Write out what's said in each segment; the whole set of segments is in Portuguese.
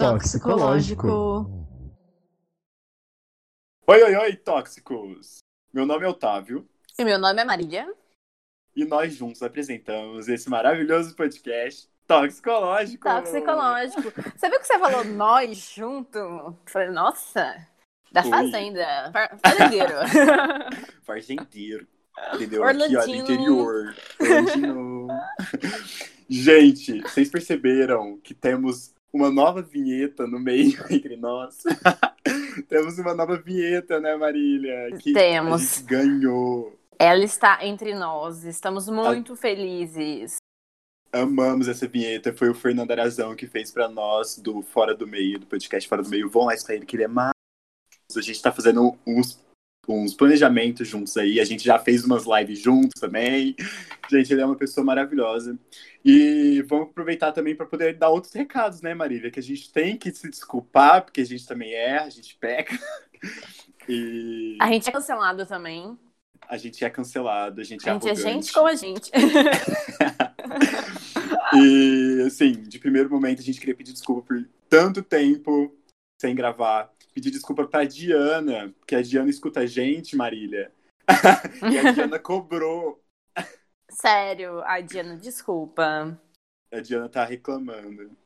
Toxicológico. Oi, oi, oi, tóxicos! Meu nome é Otávio E meu nome é Marília. e nós juntos apresentamos esse maravilhoso podcast Toxicológico. Toxicológico. Você viu que você falou nós junto? Eu Falei, nossa, da Oi. fazenda. Fa- Fazendeiro. Fazendeiro. Entendeu? Aqui, ó, do Orlandino. interior. Orlandino. Gente, vocês perceberam que temos uma nova vinheta no meio entre nós? temos uma nova vinheta, né, Marília? Que Temos. A ganhou. Ela está entre nós. Estamos muito felizes. Amamos essa vinheta. Foi o Fernando Arazão que fez pra nós do Fora do Meio, do podcast Fora do Meio. Vão lá escutar ele, que ele é maravilhoso. A gente tá fazendo uns, uns planejamentos juntos aí. A gente já fez umas lives juntos também. Gente, ele é uma pessoa maravilhosa. E vamos aproveitar também para poder dar outros recados, né, Marília? Que a gente tem que se desculpar, porque a gente também erra, a gente peca. E A gente é cancelado também. a gente é cancelado, a gente é A gente é gente como a gente. E, assim, de primeiro momento, a gente queria pedir desculpa por tanto tempo sem gravar. Pedir desculpa pra Diana, porque a Diana escuta a gente, Marília. e a Diana cobrou. Sério, ai, Diana, desculpa. A Diana tá reclamando.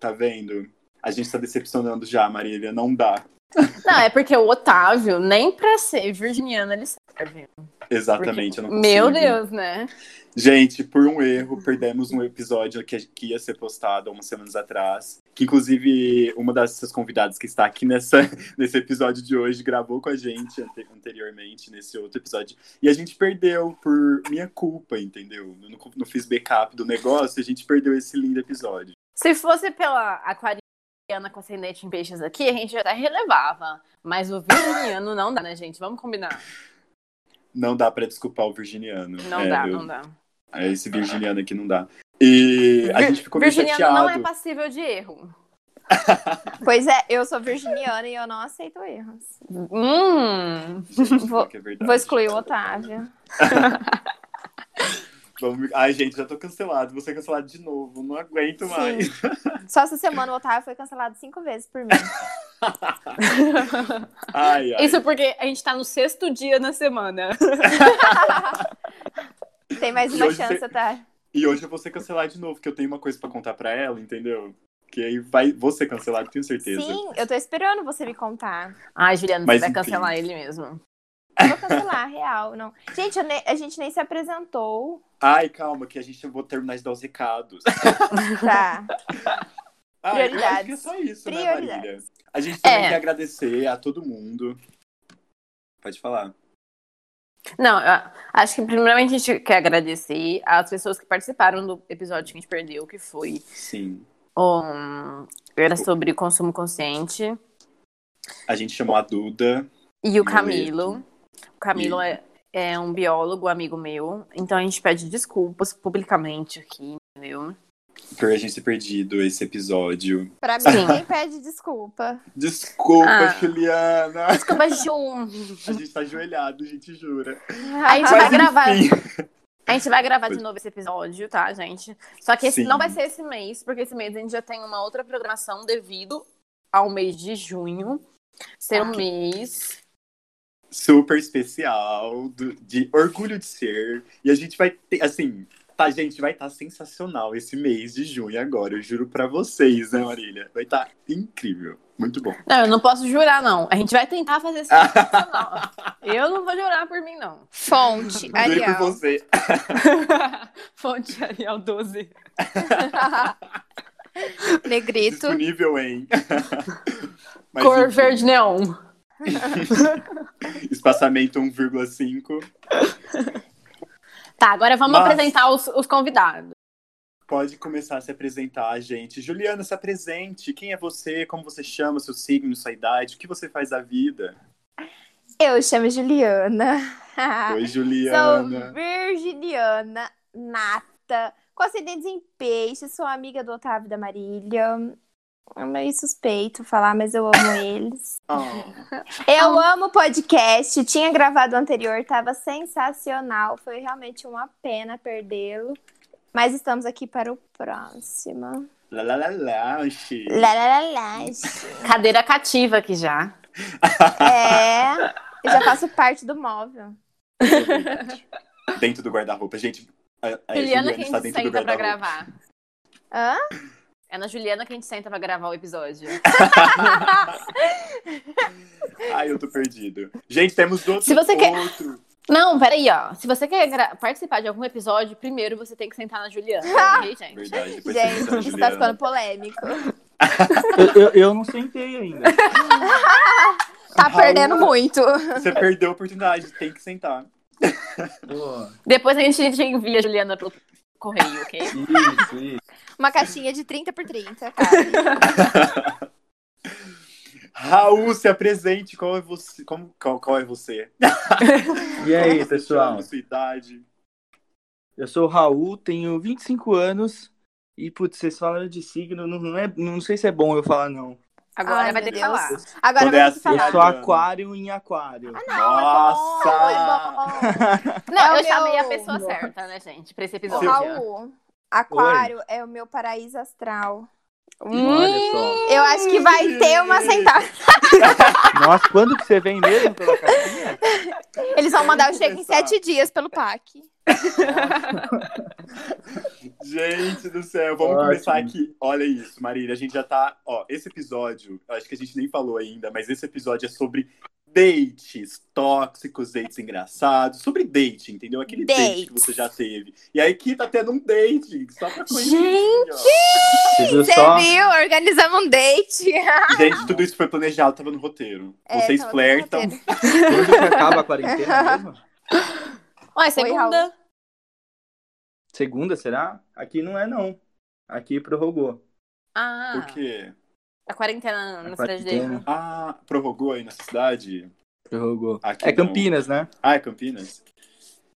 Tá vendo? A gente tá decepcionando já, Marília. Não dá. Não, é porque o Otávio, nem pra ser virginiano, ele serve. Exatamente, eu não Porque- Meu. Deus, né? Gente, por um erro, perdemos um episódio que, que ia ser postado há umas semanas atrás. Que, inclusive, uma dessas convidadas que está aqui nessa, nesse episódio de hoje gravou com a gente ante- anteriormente, nesse outro episódio. E a gente perdeu por minha culpa, entendeu? Eu não, não fiz backup do negócio e a gente perdeu esse lindo episódio. Se fosse pela aquariana com ascendente em peixes aqui, a gente até relevava. Mas o virginiano não dá, né, gente? Vamos combinar. Não dá pra desculpar o virginiano. Não É, dá, eu- não dá. é, Esse virginiano aqui não dá. E a gente ficou meio virginiano chateado. não é passível de erro. Pois é, eu sou virginiana e eu não aceito erros. Hum. Gente, Vou- que é. Vou excluir o Otávio. Vamos... Ai, gente, já tô cancelado. Vou ser cancelado de novo. Não aguento mais. Só essa semana o Otávio foi cancelado cinco vezes por mim. Ai, ai. Isso porque a gente tá no sexto dia na semana. Tem mais uma chance, você- Otávio. E hoje eu vou ser cancelado de novo, porque eu tenho uma coisa pra contar pra ela, entendeu? Que aí vai, vou ser cancelado, tenho certeza. Sim, eu tô esperando você me contar. Ai, Juliano, Mas você vai enfim. cancelar ele mesmo. Eu Vou cancelar, real. Não. Gente, ne- a gente nem se apresentou. Ai, calma, que a gente vou terminar de dar os recados. Tá. Ai, eu acho que é Prioridades. só isso, né, Prioridades. Marília? A gente também É. quer agradecer a todo mundo. Pode falar. Não, eu acho que primeiramente a gente quer agradecer às pessoas que participaram do episódio que a gente perdeu, que foi Sim. um, era sobre consumo consciente. A gente chamou a Duda. E o E o Camilo. O Camilo E- é, é um biólogo, amigo meu. Então a gente pede desculpas publicamente aqui, entendeu? por a gente ter perdido esse episódio. Pra mim, Sim. ninguém pede desculpa. Desculpa, Ah. Juliana. Desculpa, Jun. A gente tá ajoelhado, a gente jura. A gente vai Mas, gravar. enfim. A gente vai gravar de novo esse episódio, tá, gente? Só que esse Sim. não vai ser esse mês, porque esse mês a gente já tem uma outra programação devido ao mês de junho. Ser um mês. Super especial, do- de orgulho de ser. E a gente vai ter, assim, tá, gente, vai estar sensacional esse mês de junho agora, eu juro pra vocês, né, Marília? Vai estar incrível. Muito bom. Não, eu não posso jurar, não. A gente vai tentar fazer sensacional. Eu não vou jurar por mim, não. Fonte, Juro por Arial. você. Fonte Arial 12. Negrito. Disponível em. Mas, Cor enfim, verde neon. Espaçamento 1,5. Tá, agora vamos Mas- apresentar os, os convidados. Pode começar a se apresentar, gente. Juliana, se apresente. Quem é você? Como você chama? Seu signo, sua idade? O que você faz da vida? Eu chamo Juliana. Oi, Sou Juliana. virginiana, nata, com acidentes em peixe, sou amiga do Otávio da Marília. É meio suspeito falar, mas eu amo eles. Oh, Eu amo podcast, tinha gravado o anterior, tava sensacional. Foi realmente uma pena perdê-lo. Mas estamos aqui para o próximo. lá, lá, lá, oxi. Lá, lá, lá, lá. Cadeira cativa aqui já. É, eu já faço parte do móvel. Dentro do guarda-roupa. Gente, a, a Juliana Juliana que a está dentro do senta pra guarda-roupa. gravar. Hã? É na Juliana que a gente senta pra gravar o episódio. Ai, eu tô perdido. Gente, temos outro. Se você quer- outro. Não, peraí, ó. Se você quer gra- participar de algum episódio, primeiro você tem que sentar na Juliana, ok, gente? Verdade, depois Gente, isso tá ficando polêmico. Eu, eu, eu não sentei ainda. Tá Raul. perdendo muito. Você perdeu a oportunidade, tem que sentar. Pô, Depois a gente te envia a Juliana pelo correio, ok? isso, isso. Uma caixinha de 30 por 30, cara. Raul, se apresente. Qual é você? Como, qual, qual é você? E aí, você pessoal? Sua idade. Eu sou o Raul, tenho 25 anos. E, putz, vocês falam de signo, não, não, é, não sei se é bom eu falar, não. Agora Ai, vai meu ter que falar. Agora Quando é vai ter que assim, Eu falar. sou aquário em aquário. Não, Nossa! é bom, é bom. Não, É o eu chamei a meu- pessoa certa, né, gente? Pra esse episódio. Raul, aquário é o meu paraíso astral. Olha só. Eu acho que vai ter uma sentada. Nossa, quando que você vem mesmo pela caixinha? Eles vão mandar eu chego em sete dias pelo PAC. Gente do céu, vamos Ótimo. começar aqui. Olha isso, Marília, a gente já tá. Ó, esse episódio, eu acho que a gente nem falou ainda, mas esse episódio é sobre dates tóxicos, dates engraçados, sobre date, entendeu? Aquele date que Dates. você já teve. E aí aqui tá tendo um date, só pra conhecer. Gente! ó. Você viu só? viu? Organizamos um date. Gente, tudo isso foi planejado, tava no roteiro. É, Vocês flertam. roteiro. Quando que acaba a quarentena mesmo? Olha, Oi, segunda. Será? Aqui não é, não. Aqui prorrogou. Ah, Por quê? a quarentena A na cidade dele. Ah, prorrogou aí nessa cidade? Prorrogou. Aqui É não. Campinas, né? Ah, é Campinas?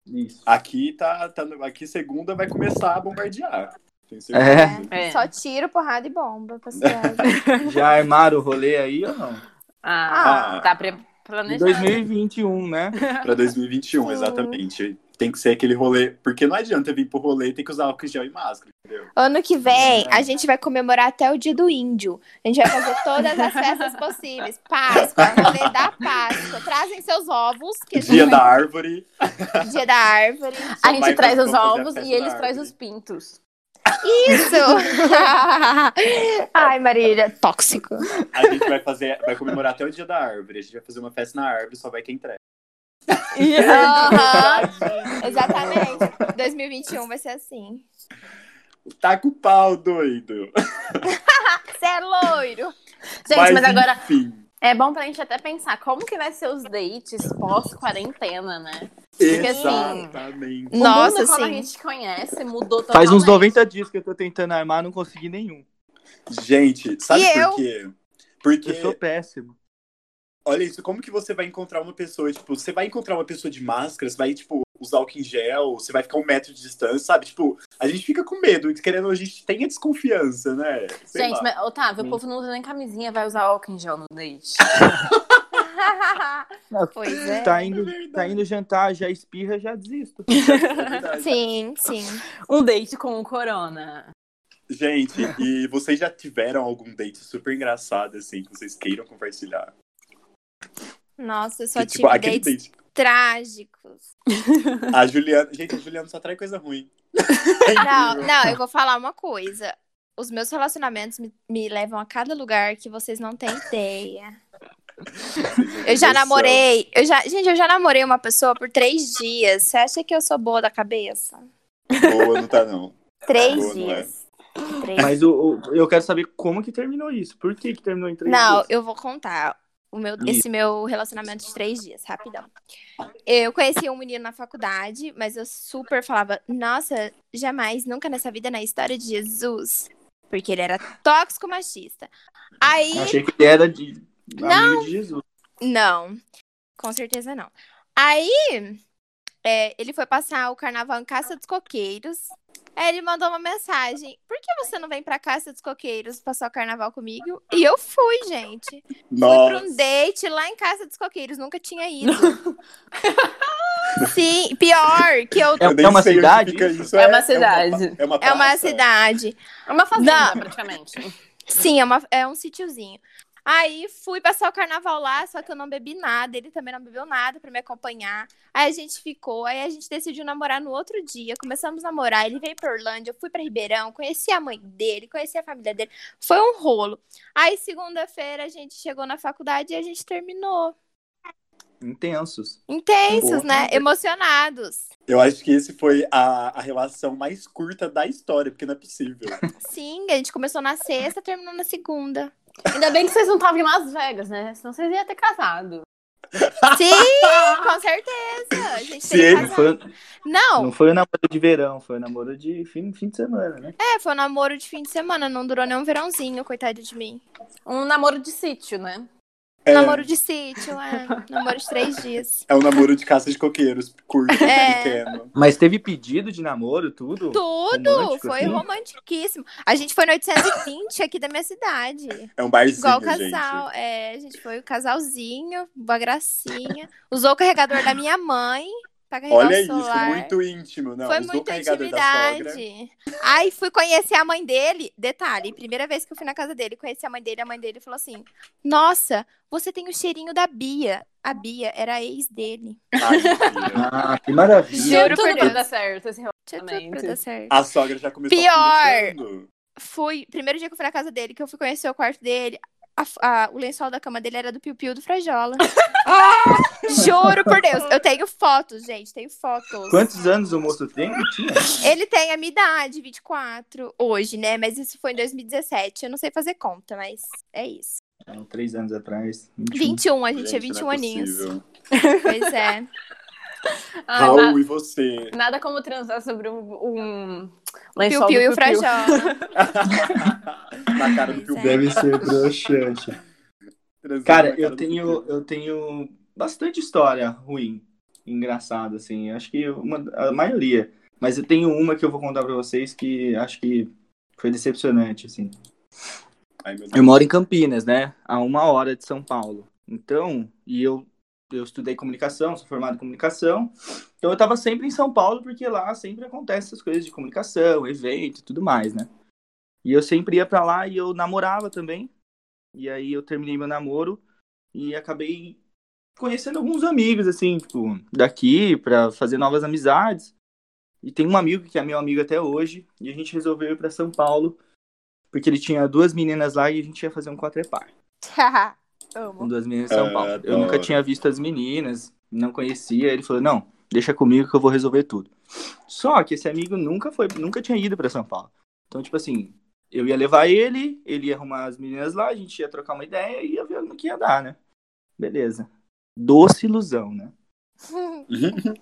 Isso. Aqui tá, tá aqui segunda vai começar a bombardear. Tenho certeza. É. Só tiro, porrada e bomba cidade. Já armaram o rolê aí ou não? Ah, Ah. tá pre- planejado. 2021, né? Pra 2021, Sim. exatamente. Tem que ser aquele rolê. Porque não adianta vir pro rolê tem que usar álcool gel e máscara, entendeu? Ano que vem, a gente vai comemorar até o dia do índio. A gente vai fazer todas as festas possíveis. Páscoa, rolê da Páscoa. Trazem seus ovos. Que a gente Dia vai- da árvore. Dia da árvore. A Só gente traz os a ovos e eles trazem os pintos. Isso! Ai, Marília, tóxico. A gente vai fazer. Vai comemorar até o dia da árvore. A gente vai fazer uma festa na árvore, só vai quem entrega. Aham, exatamente. 2021 vai ser assim. Tá com o pau, doido. Você é loiro. Gente, mas, agora Enfim. é bom pra gente até pensar como que vai ser os dates pós-quarentena, né? Porque, assim, Exatamente. Nossa, o mundo, como a gente conhece, mudou totalmente. Faz uns 90 dias que eu tô tentando armar, não consegui nenhum. Gente, sabe E por eu? quê? Porque, Eu sou péssimo. Olha isso, como que você vai encontrar uma pessoa, tipo, você vai encontrar uma pessoa de máscara, você vai, tipo, usar álcool em gel, você vai ficar um metro de distância, sabe? Tipo, a gente fica com medo, querendo, a gente tem a desconfiança, né? Sei Gente, lá. mas, Otávio, Hum. o povo não usa nem camisinha, vai usar álcool em gel no date. pois é. Tá indo, verdade. tá indo jantar, já espirra, já desisto. É verdade. Sim, sim. Um date com o corona. Gente, e vocês já tiveram algum date super engraçado, assim, que vocês queiram compartilhar? Nossa, eu só Que, tive tipo, aquele dates date. trágicos. A Juliana. Gente, a Juliana só traz coisa ruim. É Não, não, eu vou falar uma coisa. Os meus relacionamentos me, me levam a cada lugar que vocês não têm ideia. Eu já namorei, eu já, gente, eu já namorei uma pessoa por três dias. Você acha que eu sou boa da cabeça? Boa, não tá, não. Três Boa, não é. dias. Três Mas o, o- eu quero saber como que terminou isso. Por que que terminou em três Não, dias? eu vou contar. O meu, esse meu relacionamento de três dias, rapidão. Eu conheci um menino na faculdade, mas eu super falava, nossa, jamais, nunca nessa vida, na história de Jesus. Porque ele era tóxico machista. Aí. Eu achei que ele era de Não. amigo de Jesus. Não, com certeza não. Aí, é, ele foi passar o carnaval em Caça dos Coqueiros. Aí ele mandou uma mensagem: Por que você não vem pra Caça dos Coqueiros passar o carnaval comigo? E eu fui, gente. Fui pra um Nossa. date lá em Caça dos Coqueiros, nunca tinha ido. Sim, pior que eu. É- Eu é uma cidade isso? isso. É uma cidade. É uma, É uma praça? cidade. É uma fazenda, Não. praticamente. Sim, é, uma, é um sítiozinho. Aí fui passar o carnaval lá, só que eu não bebi nada, ele também não bebeu nada pra me acompanhar. Aí a gente ficou, aí a gente decidiu namorar no outro dia. Começamos a namorar, ele veio pra Orlândia, eu fui pra Ribeirão, conheci a mãe dele, conheci a família dele. Foi um rolo. Aí segunda-feira a gente chegou na faculdade e a gente terminou. Intensos. Intensos, Pô. né? Emocionados. Eu acho que esse foi a, a relação mais curta da história, porque não é possível. Sim, a gente começou na sexta, terminou na segunda. Ainda bem que vocês não estavam em Las Vegas, né? Senão vocês iam ter casado. Sim, com certeza. A gente Se teria ele casado. Foi, Não, não foi o namoro de verão, foi o namoro de fim, fim de semana, né? É, foi um namoro de fim de semana, não durou nem um verãozinho, coitado de mim. Um namoro de sítio, né? É, Namoro de sítio, é. namoro de três dias. é um namoro de caça de coqueiros, curto, É. pequeno. Mas teve pedido de namoro, tudo? Tudo! Romântico, foi assim? romantiquíssimo. A gente foi no 820 aqui da minha cidade. É um barzinho, Igual o gente. casal. É, a gente foi o casalzinho, uma gracinha. Usou o carregador da minha mãe pra carregar Olha o isso, celular. muito íntimo. Não, Foi muita intimidade. Aí fui conhecer a mãe dele. Detalhe, primeira vez que eu fui na casa dele, conheci a mãe dele, a mãe dele falou assim: Nossa, você tem o cheirinho da Bia. A Bia era a ex dele. Ah, que maravilha. Juro tudo por pra Deus. dar certo esse Tinha tudo pra relacionamento. dar certo. A sogra já começou Pior. Fui, primeiro dia que eu fui na casa dele, que eu fui conhecer o quarto dele, a- a- o lençol da cama dele era do Piu Piu do Frajola. Juro por Deus, eu tenho fotos, gente, tenho fotos. Quantos anos o moço tem? Ele tem a minha idade, 24, hoje, né? Mas isso foi em 2017. Eu não sei fazer conta, mas é isso. Não, três anos atrás. 21, a gente tinha 21 não é aninhos. Pois é. Ah, Raul, na- e você? nada como transar sobre um, um lençol Piu Piu e o Frajola. Na cara do Piu é. Deve ser broxante. Cara, eu tenho, eu tenho bastante história ruim, engraçada, assim. Acho que uma, a maioria. Mas eu tenho uma que eu vou contar pra vocês que acho que foi decepcionante, assim. Ai, Eu moro em Campinas, né? A uma hora de São Paulo. Então, e eu, eu estudei comunicação, sou formado em comunicação. Então eu tava sempre em São Paulo, porque lá sempre acontecem essas coisas de comunicação, evento e tudo mais, né? E eu sempre ia pra lá e eu namorava também. E aí eu terminei meu namoro e acabei conhecendo alguns amigos, assim, tipo, daqui, pra fazer novas amizades. E tem um amigo que é meu amigo até hoje, e a gente resolveu ir pra São Paulo, porque ele tinha duas meninas lá e a gente ia fazer um quatrepar com duas meninas em São Ah, Paulo. Eu nunca tinha visto as meninas, não conhecia. Ele falou: não, deixa comigo que eu vou resolver tudo. Só que esse amigo nunca foi, nunca tinha ido pra São Paulo. Então, tipo assim, eu ia levar ele, ele ia arrumar as meninas lá, a gente ia trocar uma ideia e ia ver no que ia dar, né? Beleza. Doce ilusão, né?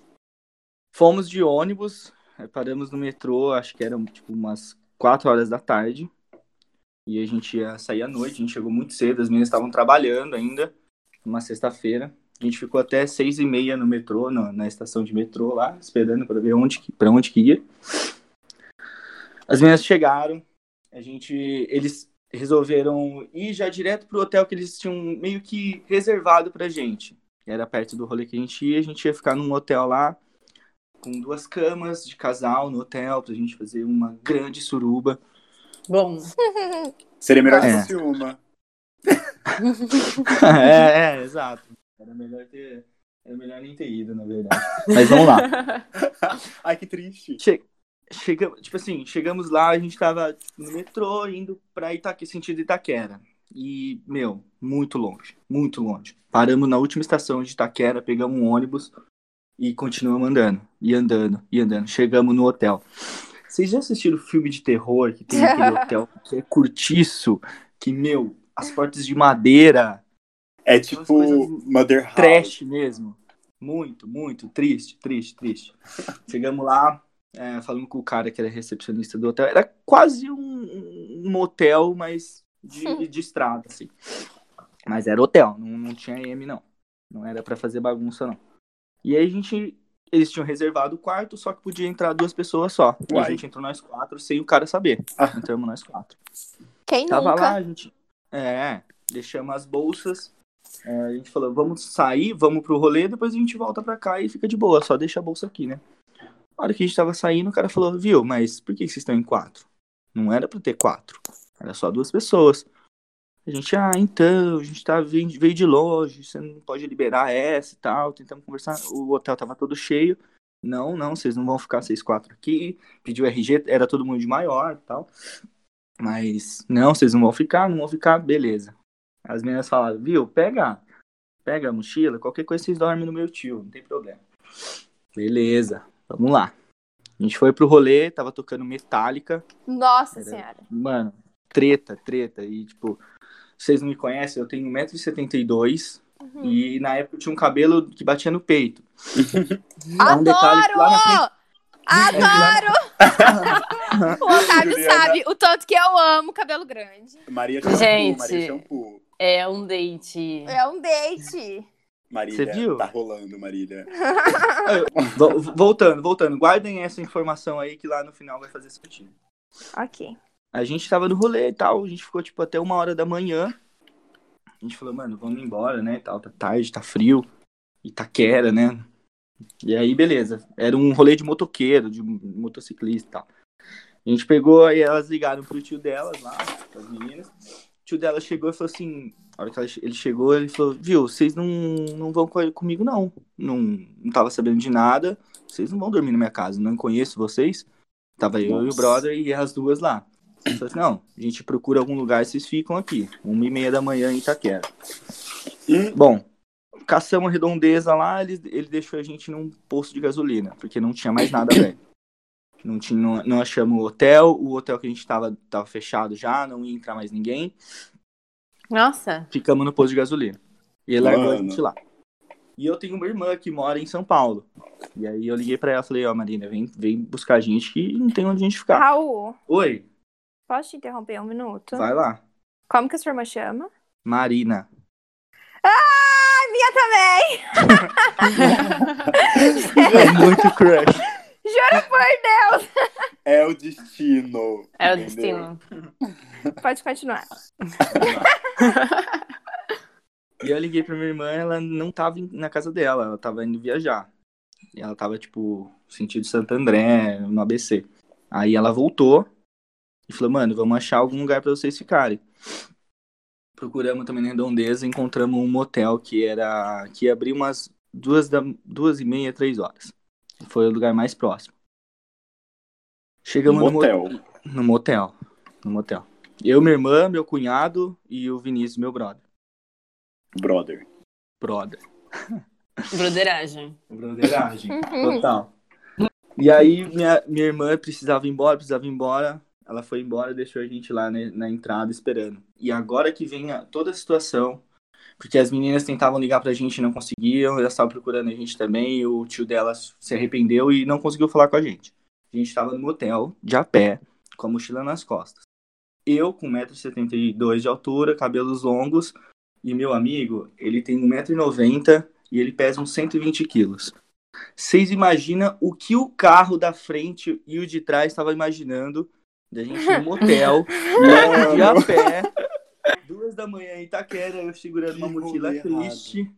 Fomos de ônibus, paramos no metrô, acho que eram tipo umas 4 horas da tarde. E a gente ia sair à noite, a gente chegou muito cedo, as meninas estavam trabalhando ainda, uma sexta-feira. A gente ficou até seis e meia no metrô, no- na estação de metrô lá, esperando para ver onde, que- pra onde que ia. As meninas chegaram, a gente, eles resolveram ir já direto pro hotel que eles tinham meio que reservado pra gente. Era perto do rolê que a gente ia, a gente ia ficar num hotel lá, com duas camas de casal no hotel, pra gente fazer uma grande suruba. Bom, Seria melhor É. se fosse uma. é, é, exato. Era melhor ter. Era melhor nem ter ido, na verdade. Mas vamos lá. Ai, que triste. Che chegamos, tipo assim, chegamos lá, a gente tava no metrô indo pra Itaque, sentido Itaquera. E, meu, muito longe, muito longe. Paramos na última estação de Itaquera, pegamos um ônibus e continuamos andando, e andando, e andando. Chegamos no hotel. Vocês já assistiram filme de terror que tem aquele hotel que é curtiço, que, meu, as portas de madeira, É tipo Mother House. trash mesmo. Muito, muito, triste, triste, triste. Chegamos lá, é, falando com o cara que era recepcionista do hotel. Era quase um, um motel, mas de, de estrada, assim. Mas era hotel, não, não tinha M, não. Não era pra fazer bagunça, não. E aí a gente. Eles tinham reservado o quarto, só que podia entrar duas pessoas só. E a gente entrou nós quatro sem o cara saber. Ah. Entramos nós quatro. Quem Tava nunca? lá, a gente. É, deixamos as bolsas. é, a gente falou, vamos sair, vamos pro rolê, depois a gente volta pra cá e fica de boa, só deixa a bolsa aqui, né? Na hora que a gente tava saindo, o cara falou, viu, mas por que vocês estão em quatro? Não era pra ter quatro, era só duas pessoas. A gente, ah, então, a gente tá, veio, veio de longe, você não pode liberar essa e tal, tentamos conversar, o hotel tava todo cheio. Não, não, vocês não vão ficar vocês quatro aqui. Pediu RG, era todo mundo de maior e tal. Mas, não, vocês não vão ficar, não vão ficar, beleza. As meninas falaram, viu, pega, pega a mochila, qualquer coisa vocês dormem no meu tio, não tem problema. Beleza, vamos lá. A gente foi pro rolê, tava tocando Metallica, Nossa Era- senhora. mano, treta, treta. E, tipo, vocês não me conhecem, eu tenho 1,72m Uhum. e na época eu tinha um cabelo que batia no peito. Um que Adoro! Adoro! o Otávio Juliana. sabe o tanto que eu amo cabelo grande. Maria Shampoo, Gente. Maria Shampoo. É um date. É um date. Marília, Você viu? tá rolando, Marília. Vo- Voltando, voltando, guardem essa informação aí que lá no final vai fazer sentido. Ok. A gente tava no rolê e tal, a gente ficou tipo até uma hora da manhã. A gente falou, mano, vamos embora, né? e Tal, tá tarde, tá frio. Itaquera, né? E aí, beleza. Era um rolê de motoqueiro, de motociclista e tal. A gente pegou, aí elas ligaram pro tio delas lá, as meninas. O tio dela chegou e falou assim: a hora que ela- ele chegou, ele falou, viu, vocês não, não vão co- comigo, não. não. Não tava sabendo de nada. Vocês não vão dormir na minha casa, não conheço vocês. Tava eu e o Nossa. brother e as duas lá. Ele falou assim, não, a gente procura algum lugar e vocês ficam aqui. Uma e meia da manhã em Itaquera. Hum. Bom, caçamos a redondeza lá, ele, ele deixou a gente num posto de gasolina, porque não tinha mais nada velho. Não, tinha, não, não achamos o hotel, o hotel que a gente tava, tava fechado já, não ia entrar mais ninguém. Nossa. Ficamos no posto de gasolina. E ele largou a gente lá. E eu tenho uma irmã que mora em São Paulo. E aí eu liguei pra ela e falei, ó, Marina, vem, vem buscar a gente que não tem onde a gente ficar. Raul, Oi, posso te interromper um minuto? vai lá. Como que a sua irmã chama? Marina. Ah, minha também! É muito crush. Juro por Deus! É o destino. É o entendeu? destino. Pode continuar. E eu liguei pra minha irmã, ela não tava na casa dela, ela tava indo viajar. E ela tava, tipo, sentido Santo André, no ABC. Aí ela voltou e falou, mano, vamos achar algum lugar pra vocês ficarem. Procuramos também na Redondeza, encontramos um motel que era. que ia abrir umas duas, da, duas e meia, três horas. Foi o lugar mais próximo. Chegamos no Motel. mo- no motel. No motel. Eu, minha irmã, meu cunhado e o Vinícius, meu brother. Brother. Brother. Broderagem. Broderagem. Total. E aí, minha, minha irmã precisava ir embora, precisava ir embora. Ela foi embora deixou a gente lá né, na entrada esperando. E agora que vem a- toda a situação, porque as meninas tentavam ligar pra gente e não conseguiam, elas estavam procurando a gente também, o tio delas se arrependeu e não conseguiu falar com a gente. A gente tava no motel, de a pé, com a mochila nas costas. Eu, com 1,72m de altura, cabelos longos, e meu amigo, ele tem 1,90m e ele pesa uns 120 quilos. Vocês imaginam o que o carro da frente e o de trás estava imaginando da gente ir no motel, né, de a pé, duas da manhã em Itaquera, eu segurando uma mochila triste,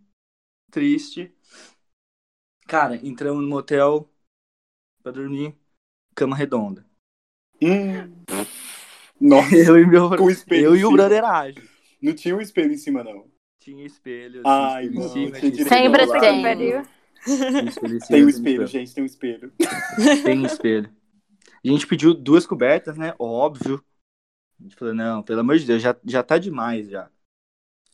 triste. Cara, entramos no motel pra dormir, cama redonda. Hum. Nossa, Eu e meu, com espelho. eu e o cima. brotheragem. Não tinha um espelho em cima, não. Tinha espelho, Ai, tinha espelho não, cima, tinha espelho Sempre tem. Pariu. tinha espelho em cima, Tem um espelho, gente, tem um espelho. Tem espelho. A gente pediu duas cobertas, né? Óbvio. A gente falou, não, pelo amor de Deus, já, já tá demais já.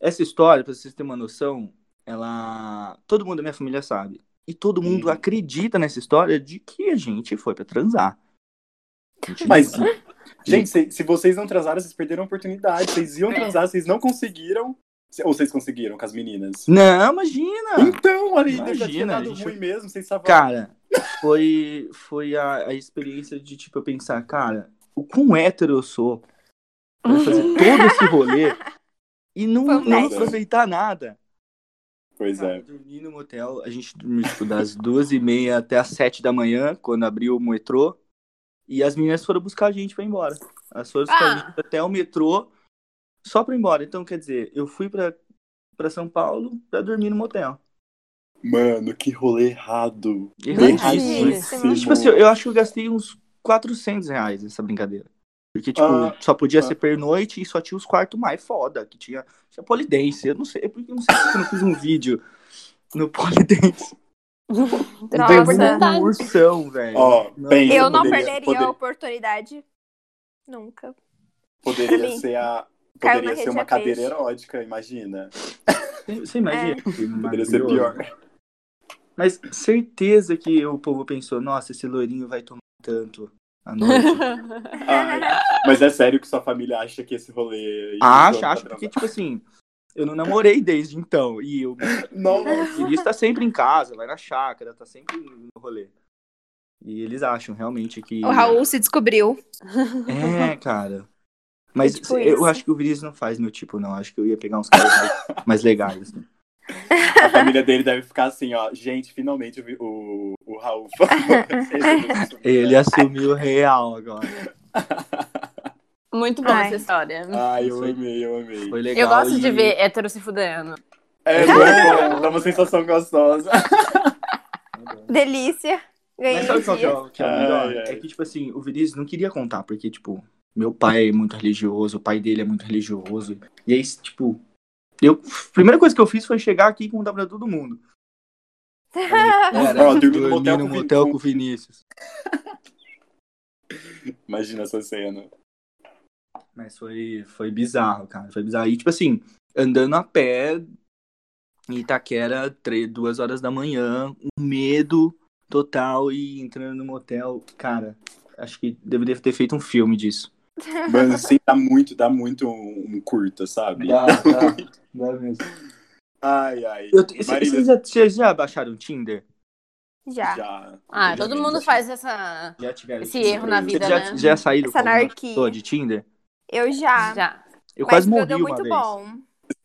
Essa história, pra vocês terem uma noção, ela. Todo mundo da minha família sabe. E todo mundo Uhum. acredita nessa história de que a gente foi pra transar. Gente Mas, não- gente, se, se vocês não transaram, vocês perderam a oportunidade. Vocês iam transar, vocês não conseguiram. Ou vocês conseguiram com as meninas? Não, imagina! Então, ali, deve ter Imagina, dado a gente- ruim mesmo, vocês estavam... Cara, foi, foi a, a experiência de, tipo, eu pensar, cara, o quão hétero eu sou pra fazer todo esse rolê e não, não aproveitar nada. Pois Cara, é. dormi no motel, a gente dormiu, tipo, das duas e meia até as sete da manhã, quando abriu o metrô, e as meninas foram buscar a gente pra ir embora. Elas foram buscar Ah. a gente até o metrô, só pra ir embora. Então, quer dizer, eu fui pra, pra São Paulo pra dormir no motel. Mano, que rolê errado. Erradíssimo. Tipo assim, eu acho que eu gastei uns 400 reais nessa brincadeira. Porque, tipo, Ah, só podia ah. ser pernoite e só tinha os quartos mais foda, que tinha, tinha polidense. Eu não sei, porque eu não sei se eu não fiz um vídeo no polidense. Nossa. ursão, velho. Ó, Não. pensa, Eu não poderia- perderia poder- a oportunidade. Nunca. Poderia Sim. ser a... Poderia ser uma cadeira erótica, imagina. Você- Você imagina? que Poderia ser pior. Mas certeza que o povo pensou, nossa, esse loirinho vai tomar tanto à noite. Ai, mas é sério que sua família acha que esse rolê... acho, tá acho, pra- porque, tipo assim, eu não namorei desde então. E eu Nossa. Ele está sempre em casa, vai na chácara, tá sempre no rolê. E eles acham realmente que. O Raul se descobriu. É, cara. Mas É tipo eu isso. acho que o Vinícius não faz meu tipo, não. Acho que eu ia pegar uns caras mais, mais legais. assim. A família dele deve ficar assim, ó. Gente, finalmente o, o Raul falou. Ele assumiu real agora. Muito bom Ai. essa história. Ai, eu amei, eu amei. Foi legal. Eu gosto e- de ver hétero se fudendo. É muito bom, dá uma sensação gostosa. Delícia. Ganhei Mas sabe qual que é, o- que é o melhor? Ai, ai. É que, tipo assim, o Vinícius não queria contar, porque, tipo, meu pai é muito religioso, o pai dele é muito religioso. E aí, tipo, eu. A primeira coisa que eu fiz foi chegar aqui e contar pra todo mundo. Era, Ó, dormi no motel no com o Vin- motel com- com o Vinícius. Imagina essa cena. Mas foi, foi bizarro, cara. Foi bizarro. E, tipo assim, andando a pé em Itaquera, três, duas horas da manhã, um medo total e entrando no motel. Cara, acho que deveria ter feito um filme disso. Mano, assim, dá muito, dá muito um, um curta, sabe? Dá, dá. Dá mesmo. Ai, ai. Vocês, já, já baixaram o Tinder? Já. já. Ah, Já todo vi, mundo já. faz essa. Já tiveram Esse erro na vida, já, né? já saíram Essa anarquia. pessoa de Tinder? Eu já. Já. Eu Mas quase morri deu uma muito vez. bom.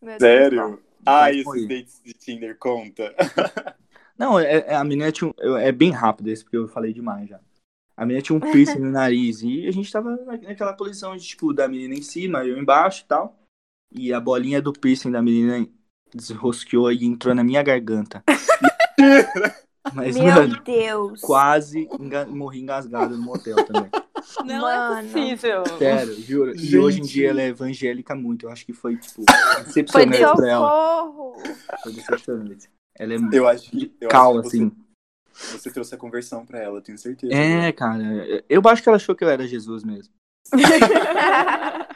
Meu bom. Sério? Ai, Foi. esses dates de Tinder conta. Não, é, é- a menina tinha um, eu- É bem rápido esse, porque eu falei demais já. A menina tinha um piercing no nariz e a gente tava na- naquela posição de, tipo, da menina em cima, eu embaixo e tal. E a bolinha do piercing da menina desrosqueou e entrou na minha garganta. Mas, Meu mano, Deus. quase enga- morri engasgado no motel também. Não Mano. é possível. Sério, juro. E Gente. hoje em dia ela é evangélica muito. Eu acho que foi, tipo, Foi decepcionante pra ela. Foi decepcionante. Ela é Eu acho que. Eu cal, acho que assim. Você, você trouxe a conversão pra ela, tenho certeza. É, cara. Eu acho que ela achou que eu era Jesus mesmo.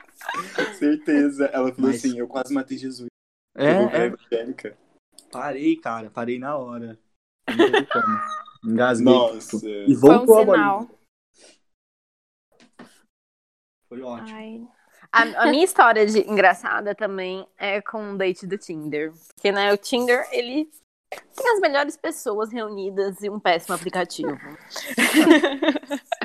Certeza. Ela falou Mas- assim: eu quase matei Jesus. É, eu vou pra é. evangélica. Parei, cara. Parei na hora. Não. Engasguei. Nossa. tipo, E Foi um voltou a bolinha. sinal. Foi ótimo. Ai. A, a minha história de engraçada também é com um date do Tinder. Porque, né, o Tinder, ele tem as melhores pessoas reunidas e um péssimo aplicativo.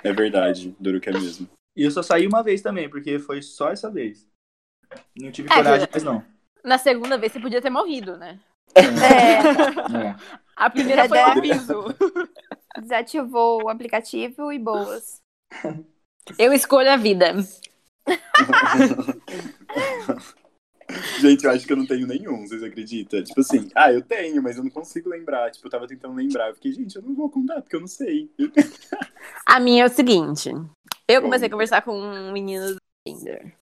É verdade, duro que é mesmo. E eu só saí uma vez também, porque foi só essa vez. Não tive É, coragem, mas não. Na segunda vez você podia ter morrido, né? É, É. A primeira foi um aviso. desativou o aplicativo e boas. Eu escolho a vida. Gente, eu acho que eu não tenho nenhum, vocês acreditam? Tipo assim, ah, eu tenho, mas eu não consigo lembrar. Tipo, eu tava tentando lembrar. Eu fiquei, gente, eu não vou contar, porque eu não sei. A minha é o seguinte. Eu comecei a conversar com um menino do Tinder.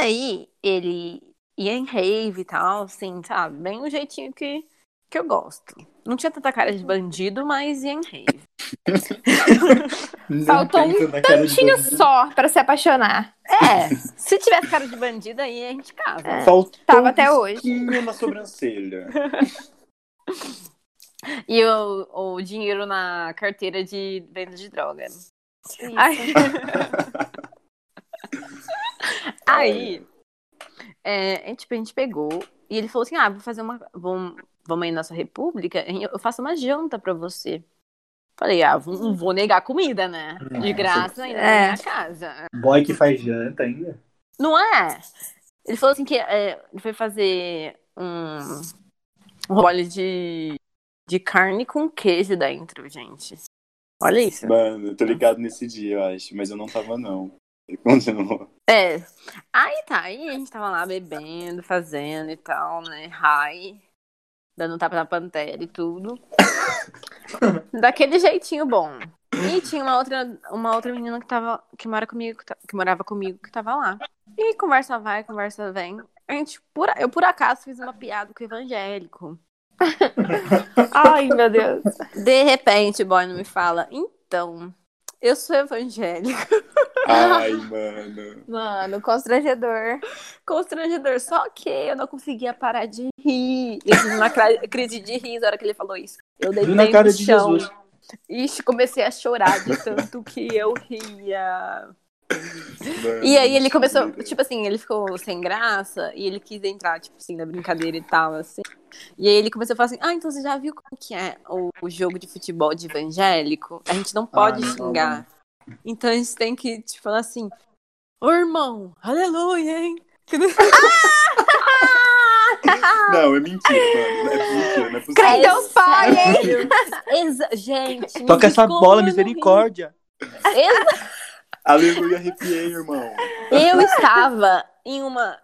E aí, ele ia em rave e tal, assim, sabe? Bem o jeitinho que, que eu gosto. Não tinha tanta cara de bandido, mas ia em rave. Faltou um tantinho só pra se apaixonar. É, se tivesse cara de bandido, aí a gente casa. Faltou Tava um até hoje. na sobrancelha. E o, o dinheiro na carteira de venda de droga. Aí, aí é, é, tipo, a gente pegou E ele falou assim: ah, vou fazer uma. Vamos, vamos aí na nossa república, eu faço uma janta pra você. Falei, ah, não vou negar comida, né? De graça ainda É. na minha casa. Boy que faz janta ainda. Não é? Ele falou assim que é, ele foi fazer um um rolê de, de carne com queijo dentro, gente. Olha isso. Mano, eu tô ligado nesse dia, eu acho, mas eu não tava, não. Ele continuou. É. Aí tá, aí a gente tava lá bebendo, fazendo e tal, né? High. Dando tapa na pantera e tudo. Daquele jeitinho bom. E tinha uma outra, uma outra menina que tava. Que, mora comigo, que, morava comigo, que tava lá. E conversa vai, conversa vem. A gente, por, eu por acaso fiz uma piada com o evangélico. Ai, meu Deus. De repente, o boy não me fala, então, eu sou evangélico. Ai, mano. Mano, constrangedor. Constrangedor, só que eu não conseguia parar de rir. Eu tive uma crise de riso na hora que ele falou isso. Eu deitei na cara no de chão. Jesus. Ixi, comecei a chorar de tanto que eu ria. Mano. E aí ele começou, tipo assim, ele ficou sem graça e ele quis entrar, tipo assim, na brincadeira e tal, assim. E aí ele começou a falar assim, ah, então você já viu como que é o, o jogo de futebol de evangélico? A gente não pode Ah, não, xingar. Então a gente tem que, tipo, falar assim, ô irmão, aleluia, hein? Não, é mentira, mano. É mentira, não é possível. Crê em Deus Pai, hein? gente, Toca essa bola, não misericórdia. ri. Aleluia, arrepiei, irmão. Eu estava em uma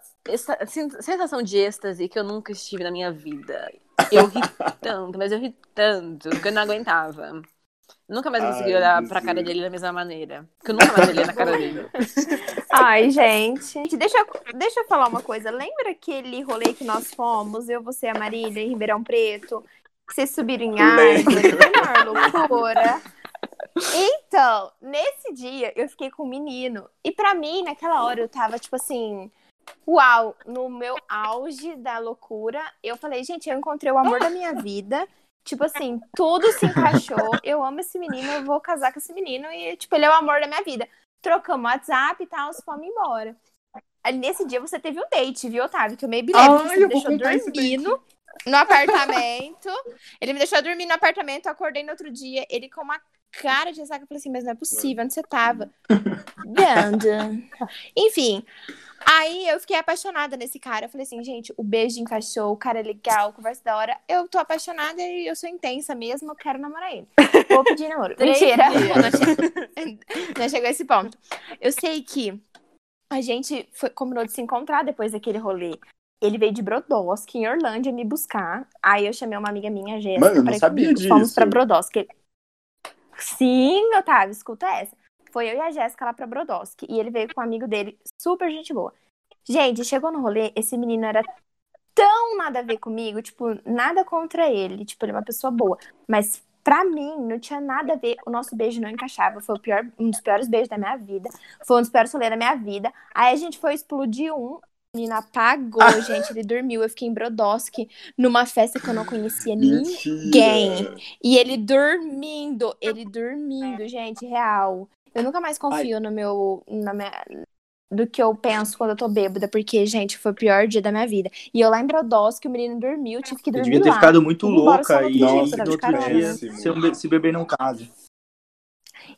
sensação de êxtase que eu nunca estive na minha vida. Eu ri tanto, mas eu ri tanto que eu não aguentava. Nunca mais consegui Ai, olhar meu pra cara dele da mesma maneira. Porque eu nunca mais olhei na cara dele. Ai, gente. Deixa eu, deixa eu falar uma coisa. Lembra aquele rolê que nós fomos, eu, você e a Marília, em Ribeirão Preto? Que vocês subiram em árvore? Que maior loucura. Então, nesse dia, eu fiquei com um menino. E pra mim, naquela hora, eu tava, tipo assim... Uau, no meu auge da loucura, eu falei, gente, eu encontrei o amor da minha vida. Tipo assim, tudo se encaixou. Eu amo esse menino, eu vou casar com esse menino. E, tipo, ele é o amor da minha vida. Trocamos WhatsApp e tal, fomos embora. Nesse dia você teve um date, viu, Otávio? Que eu meio bilhete, você me deixou dormindo no apartamento. Ele me deixou dormir no apartamento, eu acordei no outro dia, ele com uma cara de ressaca. Eu falei assim, mas não é possível, onde você tava? Dando. Enfim, aí eu fiquei apaixonada nesse cara. Eu falei assim, gente, o beijo encaixou, o cara é legal, conversa da hora. Eu tô apaixonada e eu sou intensa mesmo, eu quero namorar ele. Vou pedir namoro. Mentira, não che- não chegou a esse ponto. Eu sei que a gente foi- combinou de se encontrar depois daquele rolê. Ele veio de Brodowski, em Orlândia, me buscar. Aí eu chamei uma amiga minha, Jéssica, Mano, eu não sabia comigo. Fomos disso. pra Brodowski. Sim, Otávio, escuta essa. Foi eu e a Jéssica lá pra Brodowski. E ele veio com um amigo dele, super gente boa. Gente, chegou no rolê, esse menino era tão nada a ver comigo, tipo, nada contra ele. Tipo, ele é uma pessoa boa. Mas pra mim, não tinha nada a ver. O nosso beijo não encaixava. Foi pior, um dos piores beijos da minha vida. Foi um dos piores rolês da minha vida. Aí a gente foi explodir um. A menina apagou, gente. Ele dormiu. Eu fiquei em Brodowski, numa festa que eu não conhecia ninguém. E ele dormindo, ele dormindo, gente, real. Eu nunca mais confio no meu. Na minha, do que eu penso quando eu tô bêbada, porque, gente, foi o pior dia da minha vida. E eu lá em Brodowski, o menino dormiu, tive que Eu dormir devia ter lá. ficado muito louca no e, outro dia, outro se, eu- se beber não case.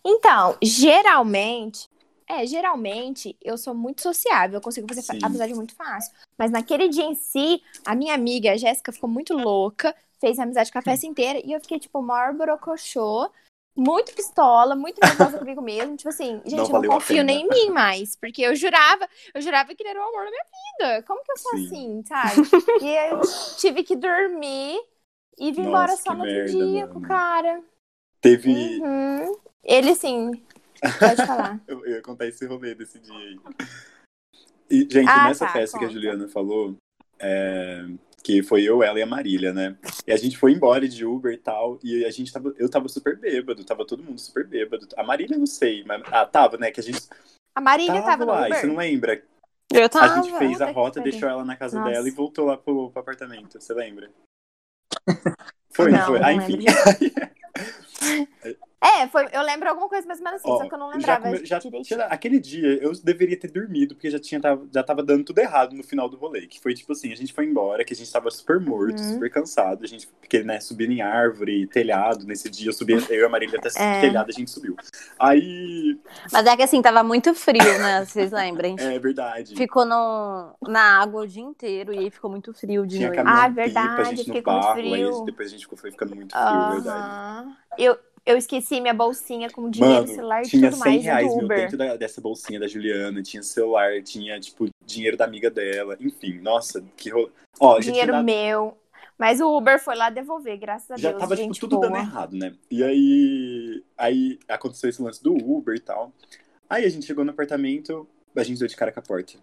Então, geralmente, é, geralmente eu sou muito sociável, eu consigo fazer Sim. amizade muito fácil. Mas naquele dia em si, a minha amiga, a Jéssica, ficou muito louca, fez amizade com a festa inteira, e eu fiquei, tipo, maior borocochô, muito pistola, muito nervosa comigo mesmo. Tipo assim, gente, eu não valeu a confio nem em mim mais, porque eu jurava, eu jurava que ele era o amor da minha vida. Como que eu sou Sim. assim, sabe? e eu tive que dormir e vim Nossa, embora só no outro dia mano. com o cara. Teve. Uhum. Ele, assim, pode falar. Eu, eu ia contar esse rolê desse dia aí. E, gente, Ah, nessa tá, festa que a conta. Juliana falou, é, que foi eu, ela e a Marília, né? E a gente foi embora de Uber e tal, e a gente tava, eu tava super bêbado, tava todo mundo super bêbado. A Marília eu não sei, mas ah, tava, né? Que a gente A Marília tava, tava, no lá, e Uber. você não lembra? Eu tava. a gente fez a rota, deixou ela na casa Nossa. dela e voltou lá pro, pro apartamento, você lembra? Foi, não foi? não Ah, enfim. É, foi, eu lembro alguma coisa mais ou menos assim, Ó, só que eu não já lembrava come- já tinha- aquele dia eu deveria ter dormido, porque já tinha tava, já tava dando tudo errado no final do rolê. Que foi tipo assim, a gente foi embora, que a gente tava super morto, Uhum. super cansado. A gente, porque, né, subindo em árvore, telhado. Nesse dia eu subi, eu e a Marília até É. telhado a gente subiu. Aí, Mas é que assim, tava muito frio, né? Vocês lembram? é verdade. Ficou no, na água o dia inteiro e aí ficou muito frio de Tinha noite. Ah, pipa, a verdade, gente no fiquei com muito barro, aí frio. depois a gente ficou, foi ficando muito frio, verdade. Aham. Eu, eu esqueci minha bolsinha com dinheiro, Mano, celular e tinha tudo 100 mais reais do meu, Uber. dentro da- dessa bolsinha da Juliana, tinha celular, tinha, tipo, dinheiro da amiga dela, enfim, nossa, que. Ó, já tinha dinheiro dado- meu. Mas o Uber foi lá devolver, graças a já Deus. tava, tipo, tudo boa. dando errado, né? E aí, aí aconteceu esse lance do Uber e tal. Aí a gente chegou no apartamento, a gente deu de cara com a porta.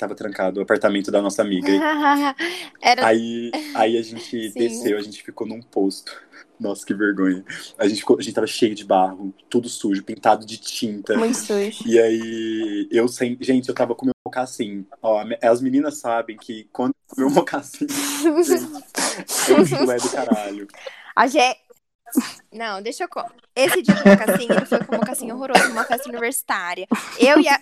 Tava trancado o apartamento da nossa amiga. Era Aí, aí a gente desceu, a gente ficou num posto. Nossa, que vergonha. A gente, ficou, a gente tava cheio de barro, tudo sujo, pintado de tinta. muito sujo. E aí, eu sem. Gente, eu tava com meu mocassim. Ó, as meninas sabem que quando meu mocassim. gente, é um chulé do caralho. A Gé. Não, deixa eu. Esse dia do mocassim, ele foi com um mocassim horroroso numa festa universitária. Eu e a.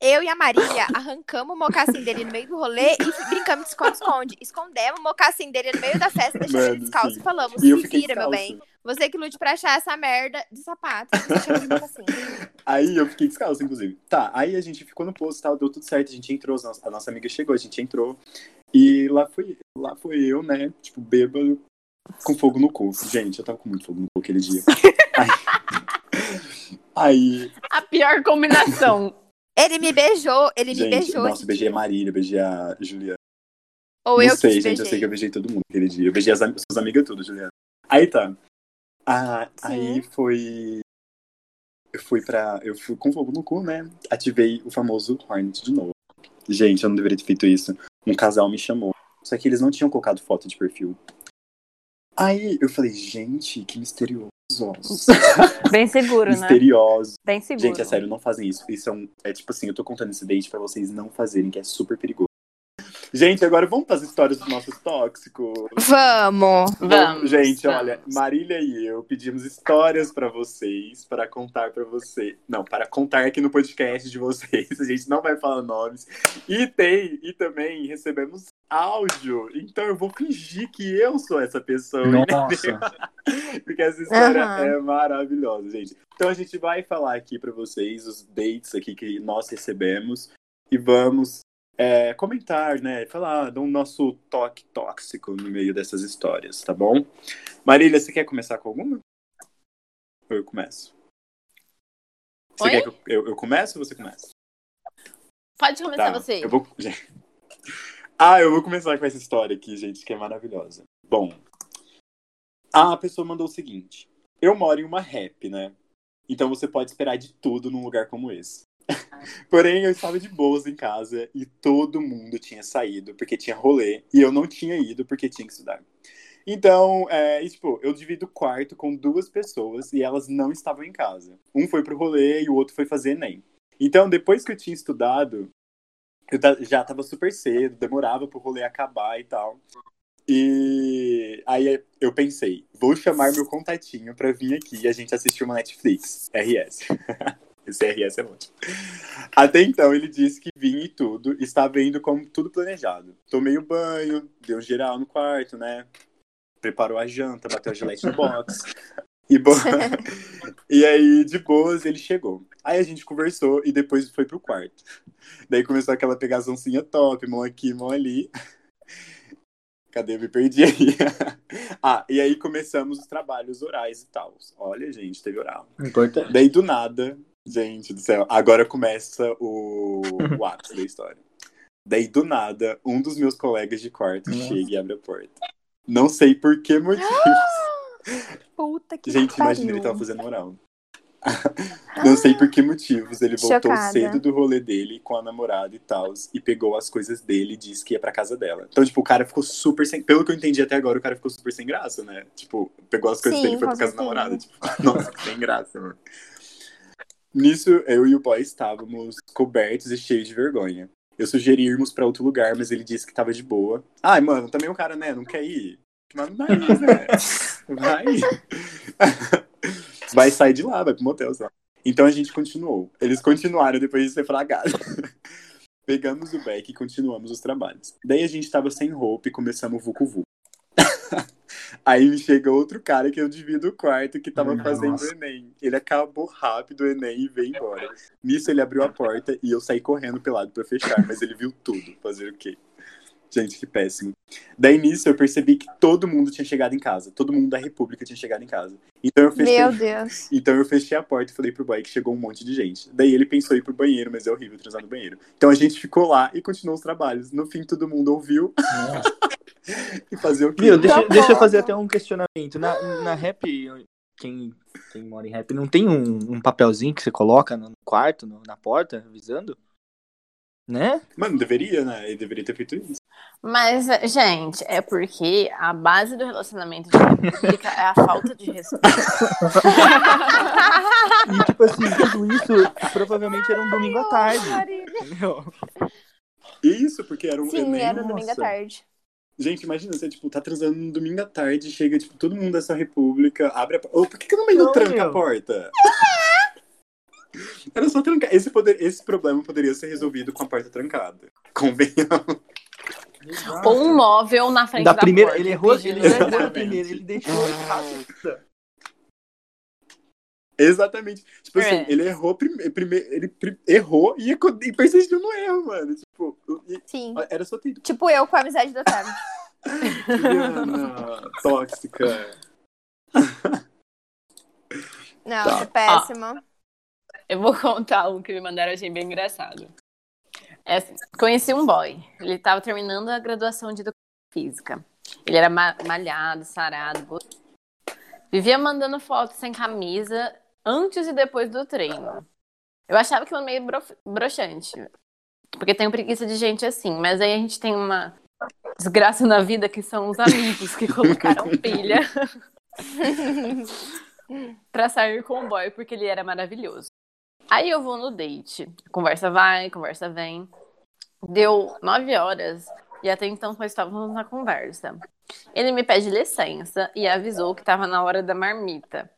Eu e a Marília arrancamos o mocassim dele no meio do rolê e brincamos de esconde-esconde. Escondemos o mocassim dele no meio da festa, deixamos ele descalço sim. e falamos: E se vira, meu bem. Você que lute pra achar essa merda de sapato. De. Aí eu fiquei descalço, inclusive. Tá, aí a gente ficou no posto e tal, deu tudo certo, a gente entrou, a nossa- amiga chegou, a gente entrou. E lá fui, lá fui eu, né, tipo, bêbado, com fogo no cu. Gente, eu tava com muito fogo no cu aquele dia. Aí, aí A pior combinação. Ele me beijou, ele me gente, beijou. nossa, eu beijei a. Marília, beijei a Juliana. Ou não eu sei, que te gente, eu beijei. sei que eu beijei todo mundo aquele dia. Eu beijei as suas amigas tudo, Juliana. Aí tá. Ah, aí foi. Eu fui pra. Eu fui com fogo no cu, né? Ativei o famoso Hornet de novo. Gente, eu não deveria ter feito isso. Um casal me chamou. Só que eles não tinham colocado foto de perfil. Aí eu falei, gente, que misteriosos. Bem seguro, né? misteriosos. Bem seguro. Gente, é sério, não fazem isso. Isso é um. É tipo assim, eu tô contando esse date pra vocês não fazerem, que é super perigoso. Gente, agora vamos para as histórias dos nossos tóxicos. Vamos. Vamos. Gente, vamos. olha, Marília e eu pedimos histórias pra vocês, para contar pra você. Não, para contar aqui no podcast de vocês. A gente não vai falar nomes. E tem, e também recebemos áudio. Então eu vou fingir que eu sou essa pessoa. Nossa. entendeu? Porque essa história Aham. é maravilhosa, gente. Então a gente vai falar aqui pra vocês os dates aqui que nós recebemos e vamos é, comentar, né? Falar do nosso toque tóxico no meio dessas histórias, tá bom? Marília, você quer começar com alguma? Ou eu começo? Você Oi? quer que eu, eu, eu comece ou você começa? Pode começar Tá, você. Eu vou... Ah, eu vou começar com essa história aqui, gente, que é maravilhosa. Bom, a pessoa mandou o seguinte: Eu moro em uma rap, né? Então você pode esperar de tudo num lugar como esse. Porém, eu estava de boas em casa e todo mundo tinha saído porque tinha rolê e eu não tinha ido porque tinha que estudar. Então, é, e, tipo, eu divido o quarto com duas pessoas e elas não estavam em casa. Um foi pro rolê e o outro foi fazer Enem. Então, depois que eu tinha estudado, eu já tava super cedo, demorava pro rolê acabar e tal. E aí eu pensei, vou chamar meu contatinho pra vir aqui e a gente assistir uma Netflix, RS. Esse RS é ótimo. Até então ele disse que vinha e tudo, estava indo como tudo planejado. Tomei o banho, deu um geral no quarto, né? Preparou a janta, bateu a gilete no box. E, bo... e aí, de boas, ele chegou. Aí a gente conversou e depois foi pro quarto. Daí começou aquela pegaçãozinha top, mão aqui, mão ali. Cadê? Eu me perdi aí. ah, e aí começamos os trabalhos orais e tal. Olha, gente, teve oral. Importante. Daí do nada, gente do céu, agora começa o, o ápice da história. Daí do nada, um dos meus colegas de quarto Nossa. chega e abre a porta. Não sei por que motivo. Puta que Gente, pariu. imagina ele tava fazendo oral. Não sei por que motivos ele voltou Chocada. cedo do rolê dele com a namorada e tal, e pegou as coisas dele e disse que ia pra casa dela. Então, tipo, o cara ficou super sem. Pelo que eu entendi até agora, o cara ficou super sem graça, né? Tipo, pegou as coisas Sim, dele e foi pra casa da namorada. Tipo, nossa, que sem graça, mano. Nisso, eu e o boy estávamos cobertos e cheios de vergonha. Eu sugeri irmos pra outro lugar, mas ele disse que tava de boa. Ai, mano, também o cara, né, não quer ir. Mas não dá isso, né? Vai. vai sair de lá, vai pro motel, sei lá. Então a gente continuou. Eles continuaram depois de ser fragado. Pegamos o back e continuamos os trabalhos. Daí a gente tava sem roupa e começamos o Vucu Vucu. Aí me chega outro cara que eu divido o quarto que tava Nossa. fazendo o Enem. Ele acabou rápido o Enem e veio embora. Nisso ele abriu a porta e eu saí correndo pelado pra fechar, mas ele viu tudo. Fazer o quê? Gente, que péssimo. Daí nisso eu percebi que todo mundo tinha chegado em casa. Todo mundo da República tinha chegado em casa. Então eu fechei, Meu Deus. então eu fechei a porta e falei pro boy que chegou um monte de gente. Daí ele pensou em ir pro banheiro, mas é horrível transar no banheiro. Então a gente ficou lá e continuou os trabalhos. No fim todo mundo ouviu e fazer o quê? Viu, deixa, deixa eu fazer até um questionamento. Na, na rap, quem, quem mora em rap, não tem um, um papelzinho que você coloca no quarto, no- na porta, avisando? Né? Mano, deveria, né? Ele deveria ter feito isso. Mas, gente, é porque a base do relacionamento de república é a falta de respeito. E tipo assim, tudo isso provavelmente era um domingo à tarde. Entendeu? Isso, porque era um Sim, Enem. era no domingo à tarde. Gente, imagina, você, tipo, tá transando no domingo à tarde, chega, tipo, todo mundo dessa república, abre a porta. Ô, por que, que no meio Não, tranca a meu. porta? Era só trancar. Esse, poder, esse problema poderia ser resolvido com a porta trancada. Convenhamos. Ou um móvel na frente Da da, primeira, porta. ele errou, ele errou na primeira, ele deixou errado. Exatamente. Tipo assim, É. ele errou primeiro. Prime, ele pri- errou e, e persistiu no erro, mano. Tipo, e- Sim. era só ter. Tipo eu com a amizade do Otávio. Juliana, tóxica. Não, Tá. é péssimo. Eu vou contar um que me mandaram, achei bem engraçado. É conheci um boy. Ele tava terminando a graduação de educação física. Ele era ma- malhado, sarado, gostoso. Vivia mandando fotos sem camisa antes e depois do treino. Eu achava aquilo meio bro- broxante. Porque tenho preguiça de gente assim. Mas aí a gente tem uma desgraça na vida que são os amigos que colocaram pilha pra sair com o boy porque ele era maravilhoso. Aí eu vou no date. Conversa vai, conversa vem. Deu nove horas e até então nós estávamos na conversa. Ele me pede licença e avisou que estava na hora da marmita.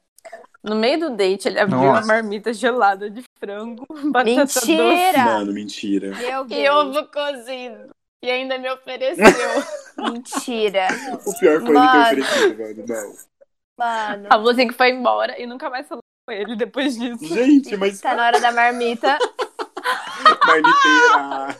No meio do date, ele abriu Nossa. a marmita gelada de frango, batata doce Mentira! Mano, mentira. E ovo cozido. E ainda me ofereceu. Mentira. O pior foi Mano. ele ter oferecido, mano. Não. Mano. Assim que foi embora e nunca mais falou ele depois disso. Gente, mas Tá na hora da marmita. marmiteira.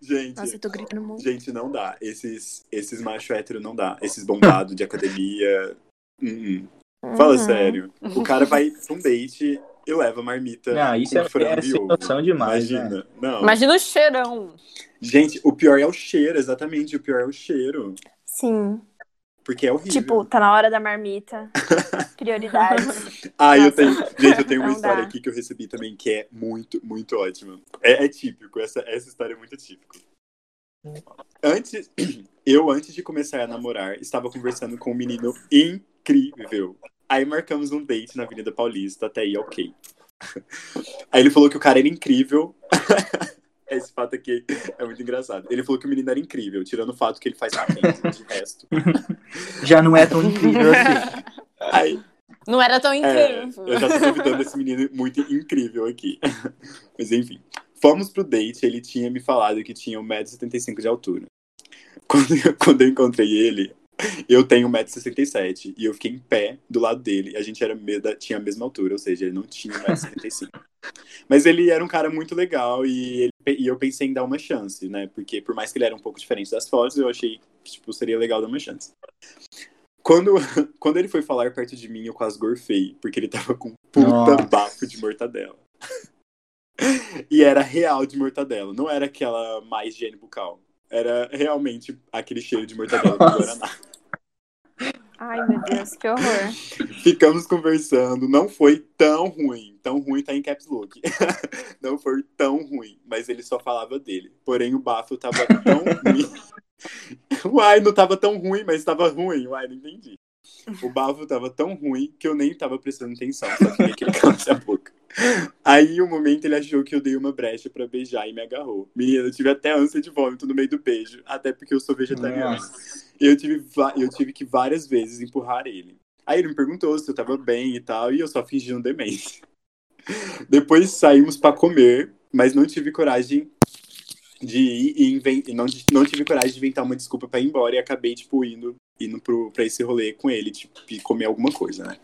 Gente, Nossa, eu tô gritando muito. gente, não dá. Esses, esses macho hétero não dá. Esses bombados de academia. Hum, hum. Fala Uhum. sério. O cara vai pra um date e leva marmita Não, isso com é- frango é e sem noção demais, né? Imagina. Não. Imagina o cheirão. Gente, o pior é o cheiro, exatamente. O pior é o cheiro. Sim. Porque é horrível. Tipo, tá na hora da marmita. Prioridades. Ah, eu Nossa. tenho. Gente, eu tenho uma Não história dá. aqui que eu recebi também que é muito, muito ótima. É, é típico, essa, essa história é muito típica. Antes, eu, antes de começar a namorar, estava conversando com um menino incrível. Aí marcamos um date na Avenida Paulista, até aí, ok. Aí ele falou que o cara era incrível. Esse fato aqui é muito engraçado. Ele falou que o menino era incrível, tirando o fato que ele faz de resto. Já não é tão incrível assim. Aí, Não era tão É, incrível. eu já tô duvidando desse menino muito incrível aqui. Mas enfim. Fomos pro date, ele tinha me falado que tinha 1,75m de altura. Quando, eu- quando eu encontrei ele, eu tenho 1,67m e eu fiquei em pé do lado dele. A gente era meda, tinha a mesma altura, ou seja, ele não tinha 1,75m. Mas ele era um cara muito legal e, ele- e eu pensei em dar uma chance, né? Porque por mais que ele era um pouco diferente das fotos, eu achei que tipo, seria legal dar uma chance. Quando, quando ele foi falar perto de mim, eu quase gorfei, porque ele tava com puta Nossa. bafo de mortadela. e era real de mortadela, não era aquela mais higiene bucal. Era realmente aquele cheiro de mortadela do Nossa. Guaraná. Ai, meu Deus, que horror. Ficamos conversando, não foi tão ruim. Tão ruim tá em caps look. não foi tão ruim, mas ele só falava dele. Porém, o bafo tava tão ruim. Uai, não tava tão ruim, mas tava ruim. Uai, não entendi. O bafo tava tão ruim que eu nem tava prestando atenção, só queria que ele calasse a boca. Aí, um momento, ele achou que eu dei uma brecha pra beijar e me agarrou. Menina, eu tive até ânsia de vômito no meio do beijo, até porque eu sou vegetariano. Nossa. Eu tive, eu tive que várias vezes empurrar ele. Aí ele me perguntou se eu tava bem e tal, e eu só fingindo demência. Depois saímos pra comer, mas não tive coragem de ir e e não, não tive coragem de inventar uma desculpa pra ir embora e acabei, tipo, indo, indo pro, pra esse rolê com ele, tipo, e comer alguma coisa, né?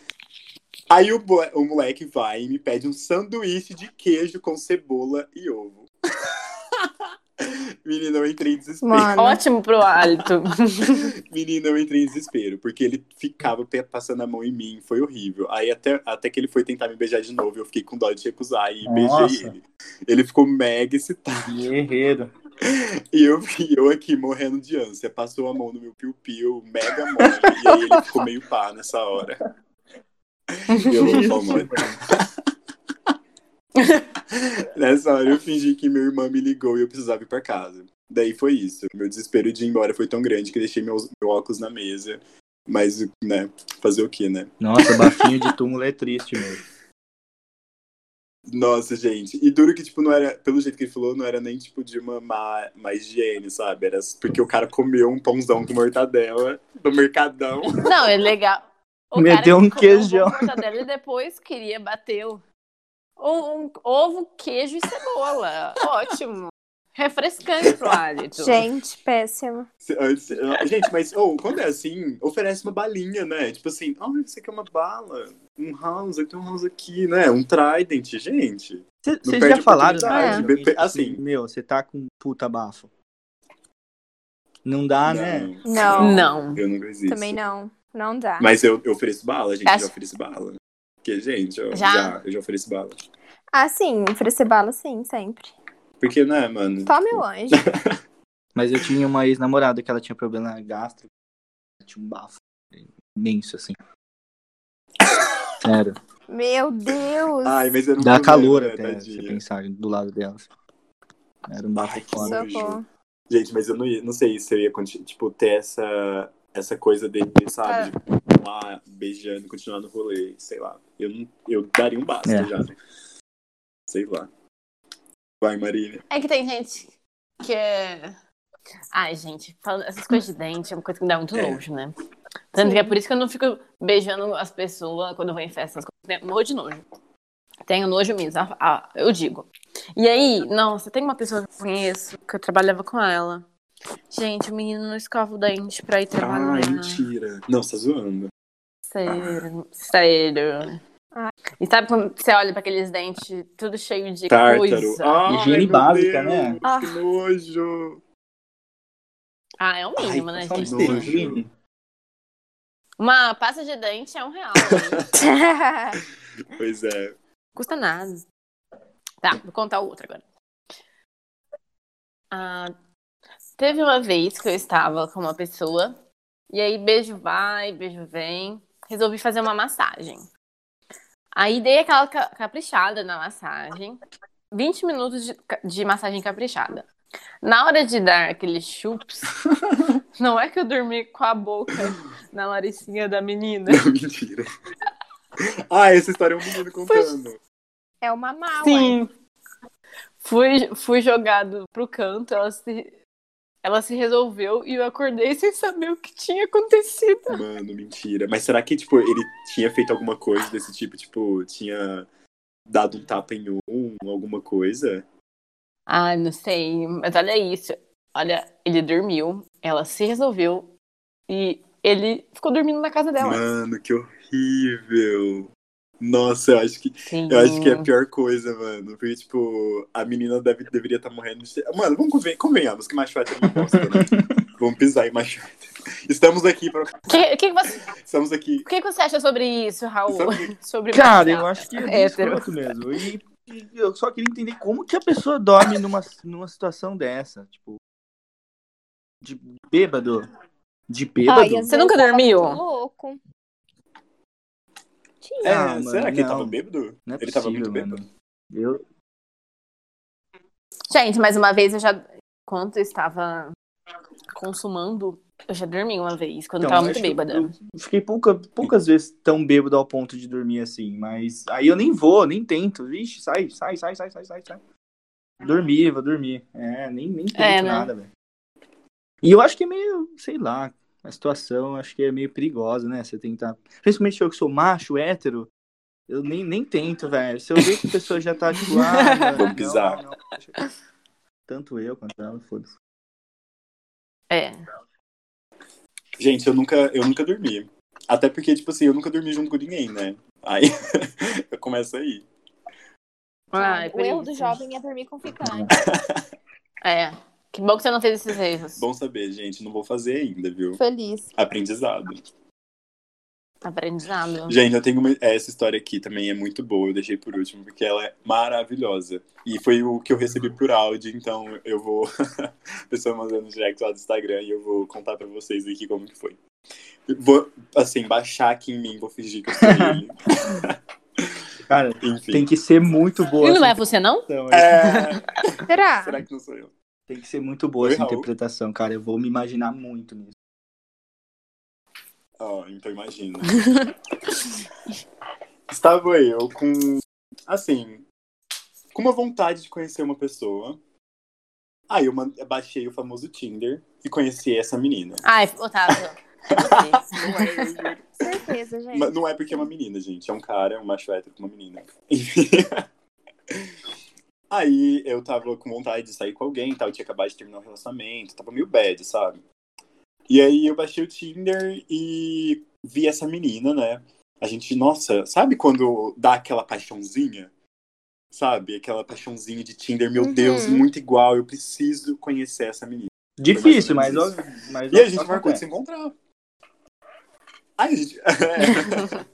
Aí o, o moleque vai e me pede um sanduíche de queijo com cebola e ovo. Menina, eu entrei em desespero. Mano. Ótimo pro hálito. Menina, eu entrei em desespero, porque ele ficava passando a mão em mim, foi horrível. Aí até, até que ele foi tentar me beijar de novo, eu fiquei com dó de recusar e Nossa. beijei ele. Ele ficou mega excitado. Guerreiro. E eu, e eu aqui morrendo de ânsia, passou a mão no meu piu-piu, mega mole, e aí ele ficou meio pá nessa hora. Eu vou mano. Nessa hora eu fingi que minha irmã me ligou e eu precisava ir pra casa. Daí foi isso. Meu desespero de ir embora foi tão grande que deixei meus, meu óculos na mesa. Mas, né, fazer o quê, né? Nossa, bafinho de túmulo é triste mesmo. Nossa, gente. E duro que, tipo, não era, pelo jeito que ele falou, não era nem, tipo, de uma má, má higiene, sabe? Era porque o cara comeu um pãozão com mortadela do Mercadão. Não, é legal. O Meteu cara um queijão. mortadela e depois queria bater o... um, um ovo, queijo e cebola. Ótimo. Refrescante pro hálito. Gente, péssimo. Se- antes- Gente, mas oh, quando é assim, oferece uma balinha, né? Tipo assim, ah, isso aqui é uma bala. Um house, tem um house aqui, né? Um trident, gente. Cê- Vocês já falaram, né? Be- assim. Meu, você tá com puta bafo. Não dá, né? Não. Não. Eu nunca existo. Também não. Não dá. Mas eu, eu ofereço bala, gente. Acho- Já ofereci bala. Porque, gente, eu, Já? já? eu já ofereci bala. Ah, sim, oferecer bala, sim, sempre. Porque, né, mano? Tome o anjo. Mas eu tinha uma ex-namorada que ela tinha problema gástrico. Tinha um bafo imenso, assim. Sério. Meu Deus. Ai, mas era um Dá calor né, até, se pensar do lado dela. Era um bafo Ai, que foda. Gente, mas eu não, ia, não sei se eu ia tipo, ter essa, essa coisa dele, É. sabe? De ir lá beijando, continuar no rolê, sei lá. Eu, não, eu daria um basta É. já, né? Sei lá. Vai, Marília. É que tem gente que é. Ai, gente, falando essas coisas de dente é uma coisa que me dá muito É. nojo, né? Tanto que é por isso que eu não fico beijando as pessoas quando eu vou em festas. Tenho morro de nojo. Tenho nojo mesmo, ah, eu digo. E aí, nossa, tem uma pessoa que eu conheço, que eu trabalhava com ela. Gente, o menino não escova o dente pra ir trabalhar. Ai, mentira. Não, você tá zoando. Sério, sério. Ah. E sabe quando você olha pra aqueles dentes tudo cheio de Tártaro. coisa? Ai, Higiene básica, Deus, né? Ah. Que nojo. Ah, é o mínimo, Ai, né, gente? nojo. Uma pasta de dente é um real. Pois é. Custa nada. Tá, vou contar outra agora. Ah, teve uma vez que eu estava com uma pessoa, e aí beijo vai, beijo vem. Resolvi fazer uma massagem. Aí dei aquela ca- caprichada na massagem. 20 minutos de, de massagem caprichada. Na hora de dar aqueles chups, não é que eu dormi com a boca na laricinha da menina. Mentira. Ah, essa história é um menino contando. é uma mala. Sim. Fui, fui jogado pro canto, ela se, ela se resolveu e eu acordei sem saber o que tinha acontecido. Mano, mentira. Mas será que, tipo, ele tinha feito alguma coisa desse tipo? Tipo, tinha dado um tapa em um, alguma coisa? Ai, não sei, mas olha isso. Olha, ele dormiu, ela se resolveu e ele ficou dormindo na casa dela. Mano, que horrível. Nossa, eu acho que Sim. eu acho que é a pior coisa, mano. Porque, tipo, a menina deve, deveria estar morrendo de. Mano, vamos conven convenhamos que macho hétero não gosta, né? vamos pisar em hétero. Estamos aqui pra. O que, que, que você, Estamos aqui. o que que você acha sobre isso, Raul? Sobre- Sobre Cara, eu acho que é escroto mesmo. E, e eu só queria entender como que a pessoa dorme numa, numa situação dessa. Tipo, de bêbado. De bêbado? Ai, Você nunca dormiu? louco. Tinha. É, Ah, mano, será que ele não. tava bêbado? Não é ele tava possível, muito bêbado? mano. Eu, Gente, mais uma vez eu já. Enquanto eu estava consumando, eu já dormi uma vez, quando eu Então, tava eu muito acho que bêbada. Eu fiquei pouca, poucas vezes tão bêbado ao ponto de dormir assim, mas aí eu nem vou, nem tento. Vixe, sai, sai, sai, sai, sai, sai, sai. Dormir, vou dormir. É, nem, nem tento É, né? nada, velho. E eu acho que é meio, sei lá, a situação acho que é meio perigosa, né? Você tentar. Principalmente eu que sou macho, hétero, eu nem, nem tento, velho. Se eu ver que a pessoa já tá tipo, ah, não, pisar. não, não. Tanto eu quanto ela, foda-se. É. Gente, eu nunca, eu nunca dormi. Até porque, tipo assim, eu nunca dormi junto com ninguém, né? Aí eu começo aí. Ah, é o erro do jovem é dormir com ficante. É. Que bom que você não fez esses erros. Bom saber, gente. Não vou fazer ainda, viu? Feliz. Aprendizado. Aprendizado. Gente, eu tenho uma... Essa história aqui também é muito boa. Eu deixei por último, porque ela é maravilhosa. E foi o que eu recebi por áudio, então eu vou. A pessoa mandando direct lá do Instagram e eu vou contar pra vocês aqui como que foi. Vou, assim, baixar aqui em mim, vou fingir que eu sou ele. Cara, Enfim. tem que ser muito boa. E não é você, não? É... Será? Será que não sou eu? Tem que ser muito boa Oi, essa Raul. interpretação, cara. Eu vou me imaginar muito nisso. Ó, então imagina. Estava eu com, assim, com uma vontade de conhecer uma pessoa. Aí eu baixei o famoso Tinder e conheci essa menina. Ai, Otávio. É você. Certeza, gente. Mas não é porque é uma menina, gente. É um cara, um macho hétero com uma menina. Aí eu tava com vontade de sair com alguém e tal. Eu tinha acabado de terminar um relacionamento. Tava meio bad, sabe? E aí eu baixei o Tinder e vi essa menina, né? A gente, nossa, sabe quando dá aquela paixãozinha? Sabe? Aquela paixãozinha de Tinder, meu Uhum. Deus, muito igual. Eu preciso conhecer essa menina. Difícil, mas, ó- mas E a gente marcou de se encontrar. Aí a gente.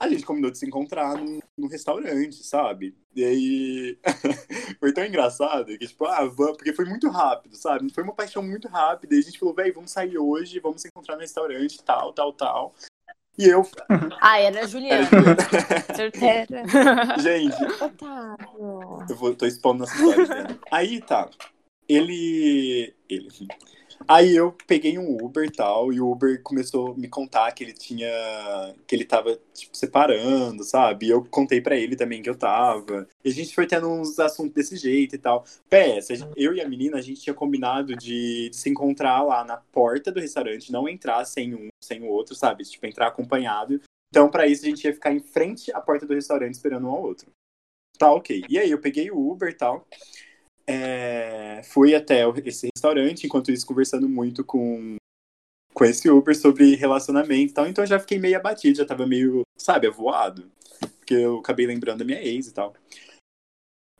a gente combinou de se encontrar num, num restaurante, sabe? E aí. foi tão engraçado que, tipo, ah, vamos. Porque foi muito rápido, sabe? Foi uma paixão muito rápida. E a gente falou, véi, vamos sair hoje, vamos se encontrar no restaurante, tal, tal, tal. E eu. Ah, era a Era, Juliana. Certeza. Gente. Eu vou, tô expondo nossa história. né? Aí tá. Ele. Ele. Aí eu peguei um Uber e tal, e o Uber começou a me contar que ele tinha. que ele tava, tipo, separando, sabe? E eu contei pra ele também que eu tava. E a gente foi tendo uns assuntos desse jeito e tal. PS, eu e a menina, a gente tinha combinado de, de se encontrar lá na porta do restaurante, não entrar sem um, sem o outro, sabe? Tipo, entrar acompanhado. Então, pra isso, a gente ia ficar em frente à porta do restaurante esperando um ao outro. Tá, ok. E aí eu peguei o Uber e tal. É, fui até esse restaurante, enquanto isso, conversando muito com, com esse Uber sobre relacionamento e tal. Então eu já fiquei meio abatido, já tava meio, sabe, avoado. Porque eu acabei lembrando da minha ex e tal.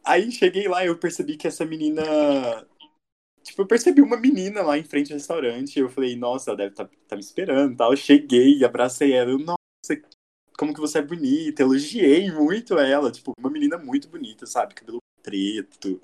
Aí cheguei lá e eu percebi que essa menina. Tipo, eu percebi uma menina lá em frente ao restaurante. Eu falei, nossa, ela deve estar tá, me esperando e tal. Eu cheguei, abracei ela. Eu, nossa, como que você é bonita. Elogiei muito ela. Tipo, uma menina muito bonita, sabe? Cabelo preto.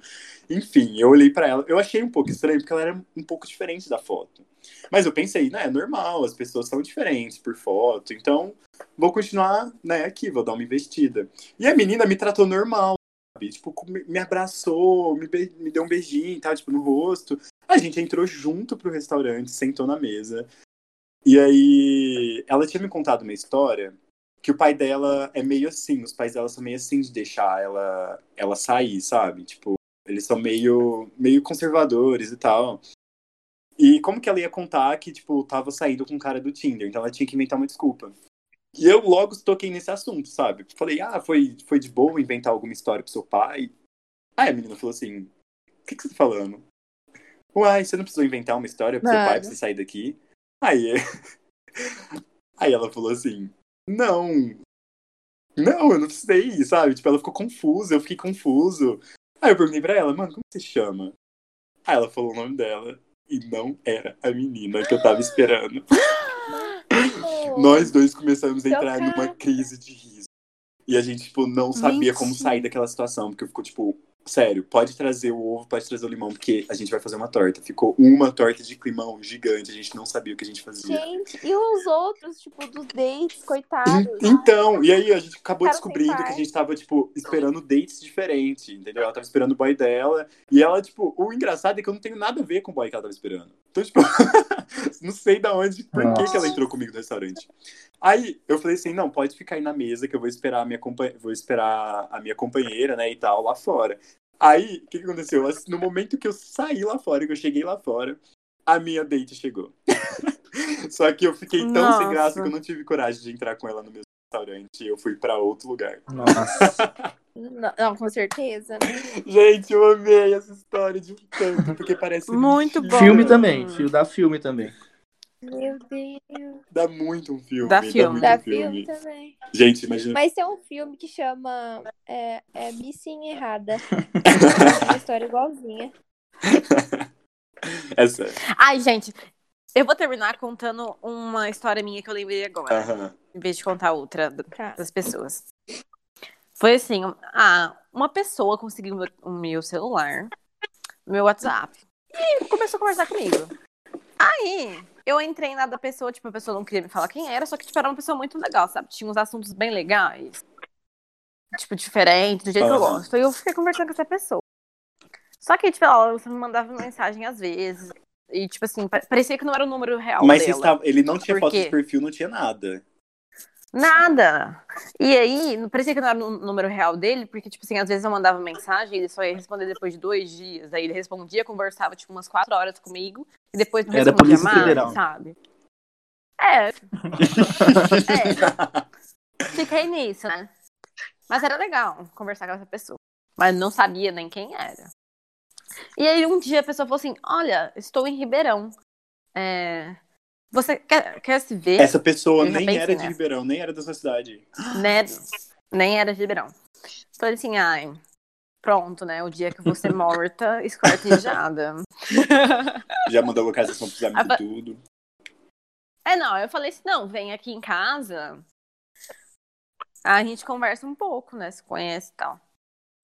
Enfim, eu olhei pra ela. Eu achei um pouco estranho, porque ela era um pouco diferente da foto. Mas eu pensei, né, é normal, as pessoas são diferentes por foto. Então, vou continuar, né, aqui, vou dar uma investida. E a menina me tratou normal, sabe? Tipo, me abraçou, me, me deu um beijinho e tal, tipo, no rosto. A gente entrou junto pro restaurante, sentou na mesa. E aí, ela tinha me contado uma história que o pai dela é meio assim, os pais dela são meio assim de deixar ela, ela sair, sabe? Tipo, eles são meio, meio conservadores e tal. E como que ela ia contar que, tipo, tava saindo com um cara do Tinder, então ela tinha que inventar uma desculpa. E eu logo toquei nesse assunto, sabe? Falei, ah, foi, foi de boa inventar alguma história pro seu pai? Aí a menina falou assim, o que, que você tá falando? Uai, você não precisou inventar uma história pro seu pai pra você sair daqui? Aí, aí ela falou assim, não, não, eu não precisei, sabe? Tipo, ela ficou confusa, eu fiquei confuso. Aí eu perguntei pra ela, mano, como você chama? Aí ela falou o nome dela e não era a menina que eu tava esperando. Nós dois começamos a entrar numa crise de riso. E a gente, tipo, não sabia como Mentira. sair daquela situação, porque ficou, tipo, sério, pode trazer o ovo, pode trazer o limão, porque a gente vai fazer uma torta. Ficou uma torta de climão gigante, a gente não sabia o que a gente fazia. Gente, e os outros, tipo, dos dates, coitados? En- Então, e aí a gente acabou descobrindo que a gente tava, tipo, esperando dates diferentes, entendeu? Ela tava esperando o boy dela, e ela, tipo, o engraçado é que eu não tenho nada a ver com o boy que ela tava esperando. Então, tipo, não sei da onde, por que, que ela entrou comigo no restaurante. Aí eu falei assim, não, pode ficar aí na mesa que eu vou esperar a minha, compa- vou esperar a minha companheira, né, e tal, lá fora. Aí, o que, que aconteceu? No momento que eu saí lá fora, que eu cheguei lá fora, a minha date chegou. Só que eu fiquei tão Nossa. sem graça que eu não tive coragem de entrar com ela no mesmo restaurante. E eu fui pra outro lugar. Nossa. Não, não, com certeza. né? Gente, eu amei essa história de um tanto, porque parece Muito bom. filme também. Fio dá filme também. Meu Deus. Dá muito um filme. Dá filme. muito Dá um filme também. Gente, imagina. Mas tem um filme que chama é, é Missing Errada. Uma história igualzinha. Essa. Ai, gente, eu vou terminar contando uma história minha que eu lembrei agora, em vez de contar outra Tá. das pessoas. Foi assim, ah, uma pessoa conseguiu o meu celular, meu WhatsApp, e começou a conversar comigo. Aí, eu entrei na da pessoa, tipo, a pessoa não queria me falar quem era, só que, tipo, era uma pessoa muito legal, sabe? Tinha uns assuntos bem legais, tipo, diferentes, do jeito que eu gosto. E eu fiquei conversando com essa pessoa. Só que, tipo, ela me mandava mensagem às vezes, e, tipo assim, pa- parecia que não era o número real Mas dela. ele não tinha Por foto de perfil, não tinha nada. Nada. E aí, não- parecia que não era o número real dele, porque, tipo assim, às vezes eu mandava mensagem, ele só ia responder depois de dois dias. Aí ele respondia, conversava, tipo, umas quatro horas comigo, e depois não É respondia Polícia mais, Federal. sabe? É. é. Fiquei nisso, né? Mas era legal conversar com essa pessoa. Mas não sabia nem quem era. E aí um dia a pessoa falou assim, olha, estou em Ribeirão. É, Você quer, quer se ver? Essa pessoa nem era de nessa. Ribeirão, nem era da sua cidade. né? Nem era de Ribeirão. Falei assim, ai, pronto, né? O dia que você morta, esquartejada. Já mandou localização pros amigos e tudo. É, não, eu falei assim, não, vem aqui em casa. A gente conversa um pouco, né? Se conhece e tal.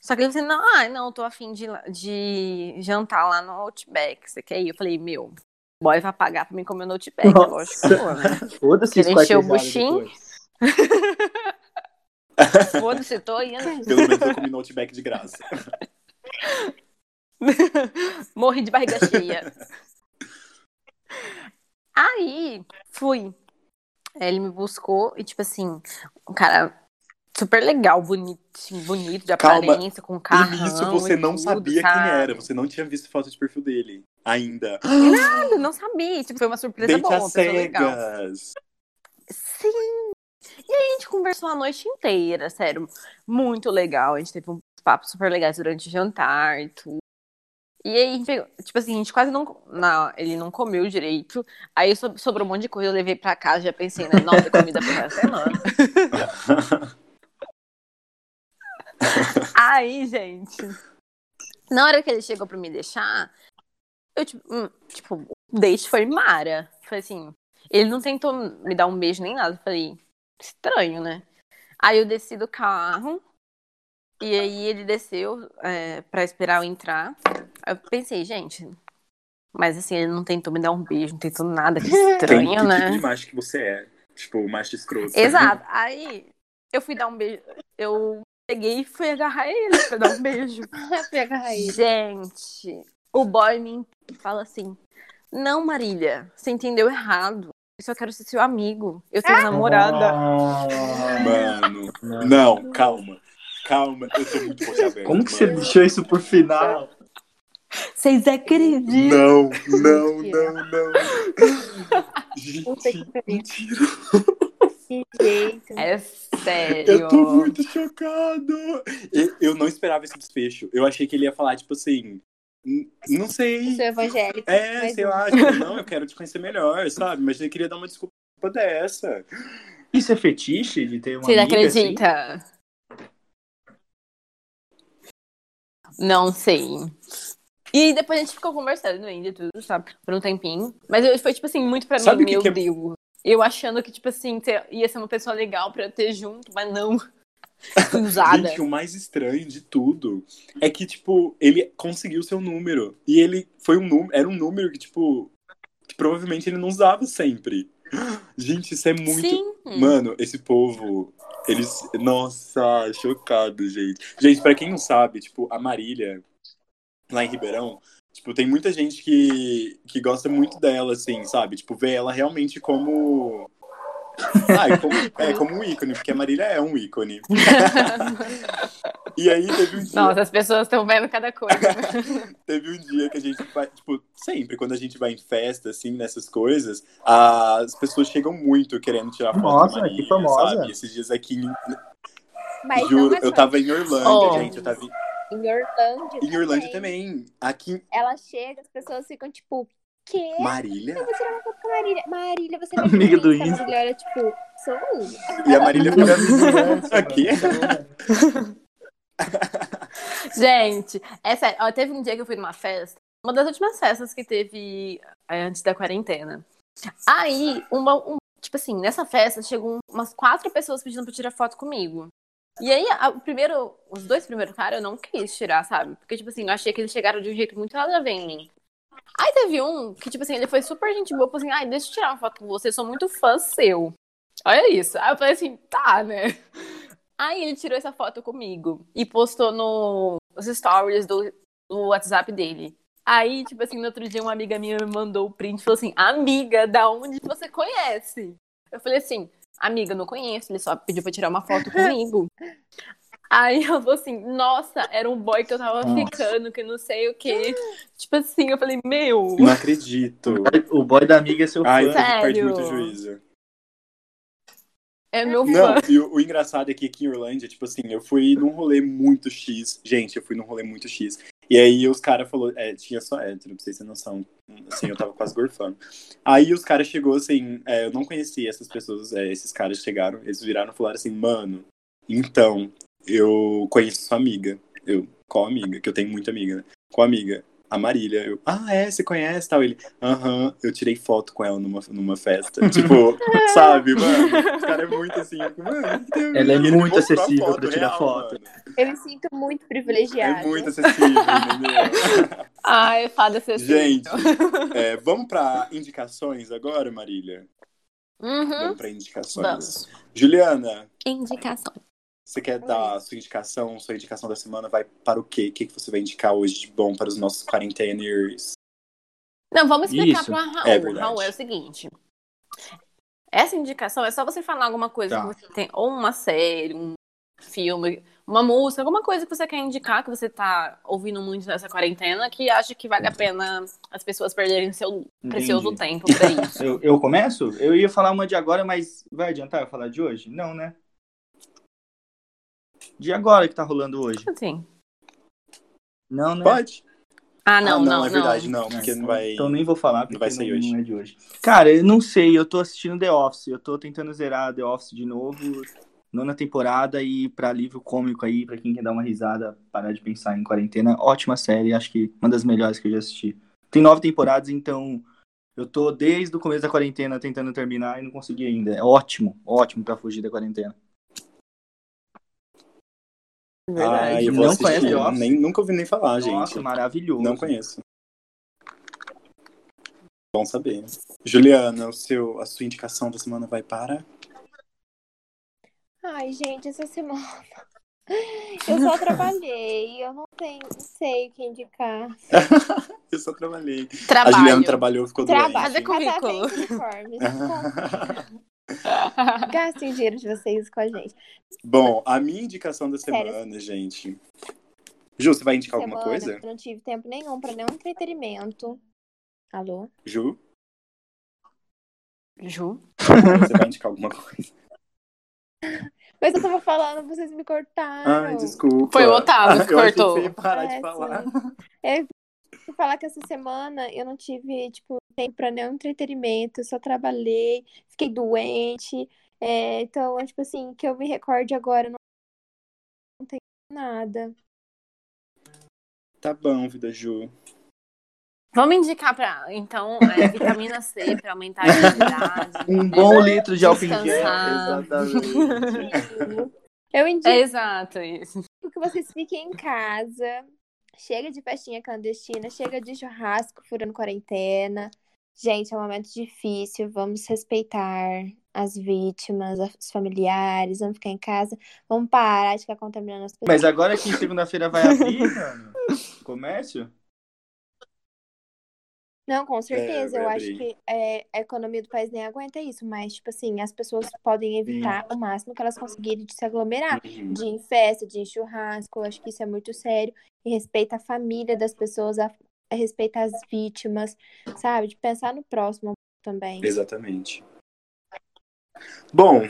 Só que ele disse, não, ai, não, tô afim de, de jantar lá no Outback. Você quer ir? Eu falei, meu, boy vai pagar pra mim comer no Outback, Nossa. lógico que vou, né? Foda-se encher o buchinho? Foda-se, tô indo. Pelo menos eu comi no Outback de graça. Morri de barriga cheia. Aí, fui. Ele me buscou e, tipo assim, um cara super legal, bonitinho, bonito, de Calma. aparência, com carro. e nisso você não sabia quem era, você não tinha visto foto de perfil dele ainda. Nada, não sabia. Tipo, foi uma surpresa Date boa, uma pessoa legal. Sim. E aí a gente conversou a noite inteira, sério. Muito legal. A gente teve um papo super legais durante o jantar e tudo. E aí, tipo assim, a gente quase não, não. Ele não comeu direito. Aí so- sobrou um monte de coisa, eu levei pra casa, já pensei, né? Nossa, comida da semana. Aí, gente. Na hora que ele chegou pra me deixar, eu, tipo, hum, tipo, o date foi Mara. Foi assim. Ele não tentou me dar um beijo nem nada. Eu falei, estranho, né? Aí eu desci do carro. E aí ele desceu é, pra esperar eu entrar. Aí eu pensei, gente. Mas assim, ele não tentou me dar um beijo, não tentou nada. Que estranho, que tipo né? de macho que você é? Tipo, o macho escroto. Exato. Aí eu fui dar um beijo. Eu peguei e fui agarrar ele pra dar um beijo. Pega a raiz. Gente, o boy me fala assim: Não, Marília, você entendeu errado. Eu só quero ser seu amigo. Eu tenho namorada. Mano, Não. calma. Calma, eu tô muito boca aberta. Como que você mano. deixou isso por final? Vocês acreditam? Não, não, não, não. Puta que Gente, mentira. Que jeito. É sério. Eu tô muito chocado. Eu, eu não esperava esse desfecho. Eu achei que ele ia falar, tipo assim. "N- Não sei. Sou evangélico. É, sei não. lá, tipo, não, eu quero te conhecer melhor, sabe? Mas ele queria dar uma desculpa dessa. Isso é fetiche de ter uma Vocês amiga assim? acreditam? Não sei. E depois a gente ficou conversando ainda e tudo, sabe? Por um tempinho. Mas eu- foi, tipo assim, muito pra Sabe mim, o que meu que é- Deus. Eu achando que, tipo assim, ia ser uma pessoa legal pra ter junto, mas não. Usada. Gente, o mais estranho de tudo é que, tipo, ele conseguiu seu número. E ele foi um número. Era um número que, tipo. Que provavelmente ele não usava sempre. Gente, isso é muito. Sim. Mano, esse povo. Eles. Nossa, chocado, gente. Gente, pra quem não sabe, tipo, a Marília, lá em Ribeirão, tipo, tem muita gente que, que gosta muito dela, assim, sabe? Tipo, vê ela realmente como. Ah, é como, é como um ícone, porque a Marília é um ícone. E aí teve um dia. Nossa, as pessoas estão vendo cada coisa. Teve um dia que a gente vai, tipo, sempre, quando a gente vai em festa, assim, nessas coisas, as pessoas chegam muito querendo tirar foto Nossa, da Maria, que famosa. sabe? Esses dias aqui, em- Mas juro, é eu tava em Orlândia, Oh. gente, eu tava em, em Orlândia. em Orlândia também. Aqui, Ela chega, as pessoas ficam tipo, quê? Marília? Eu vou tirar uma foto com a Marília. Marília, você é Amiga do. Insta. A Marília era tipo, sou. E a Marília Amiga fica... vizinhança, Aqui? Gente, é sério. ó, teve um dia que eu fui numa festa, uma das últimas festas que teve é, antes da quarentena. Aí, uma, um- tipo assim, nessa festa chegou um- umas quatro pessoas pedindo pra tirar foto comigo. E aí, a- o primeiro, os dois primeiros caras eu não quis tirar, sabe? Porque, tipo assim, eu achei que eles chegaram de um jeito muito nada a ver em mim. Aí teve um que, tipo assim, ele foi super gente boa, falou assim, ai, deixa eu tirar uma foto com você, sou muito fã seu. Olha isso. Aí eu falei assim, tá, né? Aí ele tirou essa foto comigo e postou no, nos stories do, do WhatsApp dele. Aí, tipo assim, no outro dia uma amiga minha me mandou o print e falou assim, amiga, da onde você conhece? Eu falei assim, amiga, não conheço, ele só pediu pra tirar uma foto comigo. Aí ela falou assim, nossa, era um boy que eu tava Nossa. ficando, que não sei o quê. Tipo assim, eu falei, meu. Não acredito. O boy da amiga é seu Ai, fã. Sério? perde muito juízo. É meu Não, fã. e o, o engraçado é que aqui em Orlândia, tipo assim, eu fui num rolê muito X. Gente, eu fui num rolê muito X. E aí os caras falaram, é, tinha só hétero, pra vocês terem noção. Assim, eu tava quase gorfando. Aí os caras chegou assim, é, eu não conhecia essas pessoas, é, esses caras chegaram, eles viraram e falaram assim, mano, então, eu conheço sua amiga. Eu, qual amiga? Que eu tenho muita amiga, né? Qual amiga? A Marília. Eu, ah, é, você conhece tal? Ele, aham, eu tirei foto com ela numa, numa festa. tipo, sabe, mano? Os caras é muito assim, mano. que tem- Ela é muito acessível foto pra tirar real, foto. mano. Eu me sinto muito privilegiada. É muito acessível, entendeu? Ai, fada acessível. Gente, é, vamos pra indicações agora, Marília? Uhum. Vamos pra indicações. Vamos. Juliana, Indicação. Você quer dar a sua indicação? Sua indicação da semana vai para o quê? O que que você vai indicar hoje de bom para os nossos quarenteners? Não, vamos explicar Isso, pro Raul. é verdade. Raul, é o seguinte. Essa indicação é só você falar alguma coisa Tá. que você tem, ou uma série, um filme, uma música, alguma coisa que você quer indicar, que você tá ouvindo muito nessa quarentena, que acha que vale a pena as pessoas perderem seu precioso Entendi. tempo pra isso. Eu, eu começo? Eu ia falar uma de agora, mas vai adiantar eu falar de hoje? Não, né? De agora que tá rolando hoje. Assim. Não, né? Pode? Ah, não, ah, não, não, não. é verdade, não, porque não vai. Então nem vou falar, porque não vai sair não, hoje. não é de hoje. Cara, eu não sei, eu tô assistindo The Office, eu tô tentando zerar The Office de novo, nona temporada, e pra alívio cômico aí, pra quem quer dar uma risada, parar de pensar em quarentena, ótima série, acho que uma das melhores que eu já assisti. Tem nove temporadas, então eu tô desde o começo da quarentena tentando terminar e não consegui ainda. É ótimo, ótimo pra fugir da quarentena. Verdade. Ah, eu vou Não assistir. conhece The Office? Nem, nunca ouvi nem falar, Nossa, gente. maravilhoso. Não conheço. Bom saber. Juliana, o seu, a sua indicação da semana vai para. Ai, gente, essa semana. Eu só trabalhei, eu não tenho, não sei o que indicar. Eu só trabalhei. Trabalho. A Juliana trabalhou, ficou Trabalho. Fazer doente. currículo. Gastem o dinheiro de vocês com a gente. Bom, a minha indicação da Sério? semana, gente. Ju, você vai indicar alguma semana, coisa? eu não tive tempo nenhum pra nenhum entretenimento. Alô? Ju, Ju? você vai indicar alguma coisa? Mas eu tava falando, vocês me cortaram. Ai, desculpa. Foi o Otávio que Eu achei cortou. você ia parar de É, falar. É, vou falar que essa semana eu não tive, tipo, tempo pra nenhum entretenimento, só trabalhei, fiquei doente. é, então, é, tipo assim, que eu me recorde agora, não, não tem nada. Tá bom, vida Ju. Vamos indicar pra, então, é, vitamina C pra aumentar a imunidade. Um bom litro de álcool em gel. Exatamente. Eu indico É exato isso. que vocês fiquem em casa. Chega de festinha clandestina, chega de churrasco furando quarentena. Gente, é um momento difícil. Vamos respeitar as vítimas, os familiares. Vamos ficar em casa. Vamos parar de ficar contaminando as pessoas. Mas agora que segunda-feira vai abrir, mano, comércio? Não, com certeza. vai eu acho abrir. que é, a economia do país nem aguenta isso, mas, tipo assim, as pessoas podem evitar o máximo que elas conseguirem de se aglomerar. Uhum. De ir em festa, de ir em churrasco, eu acho que isso é muito sério. E respeita a família das pessoas, a, a respeita as vítimas, sabe? De pensar no próximo também. Exatamente. Bom,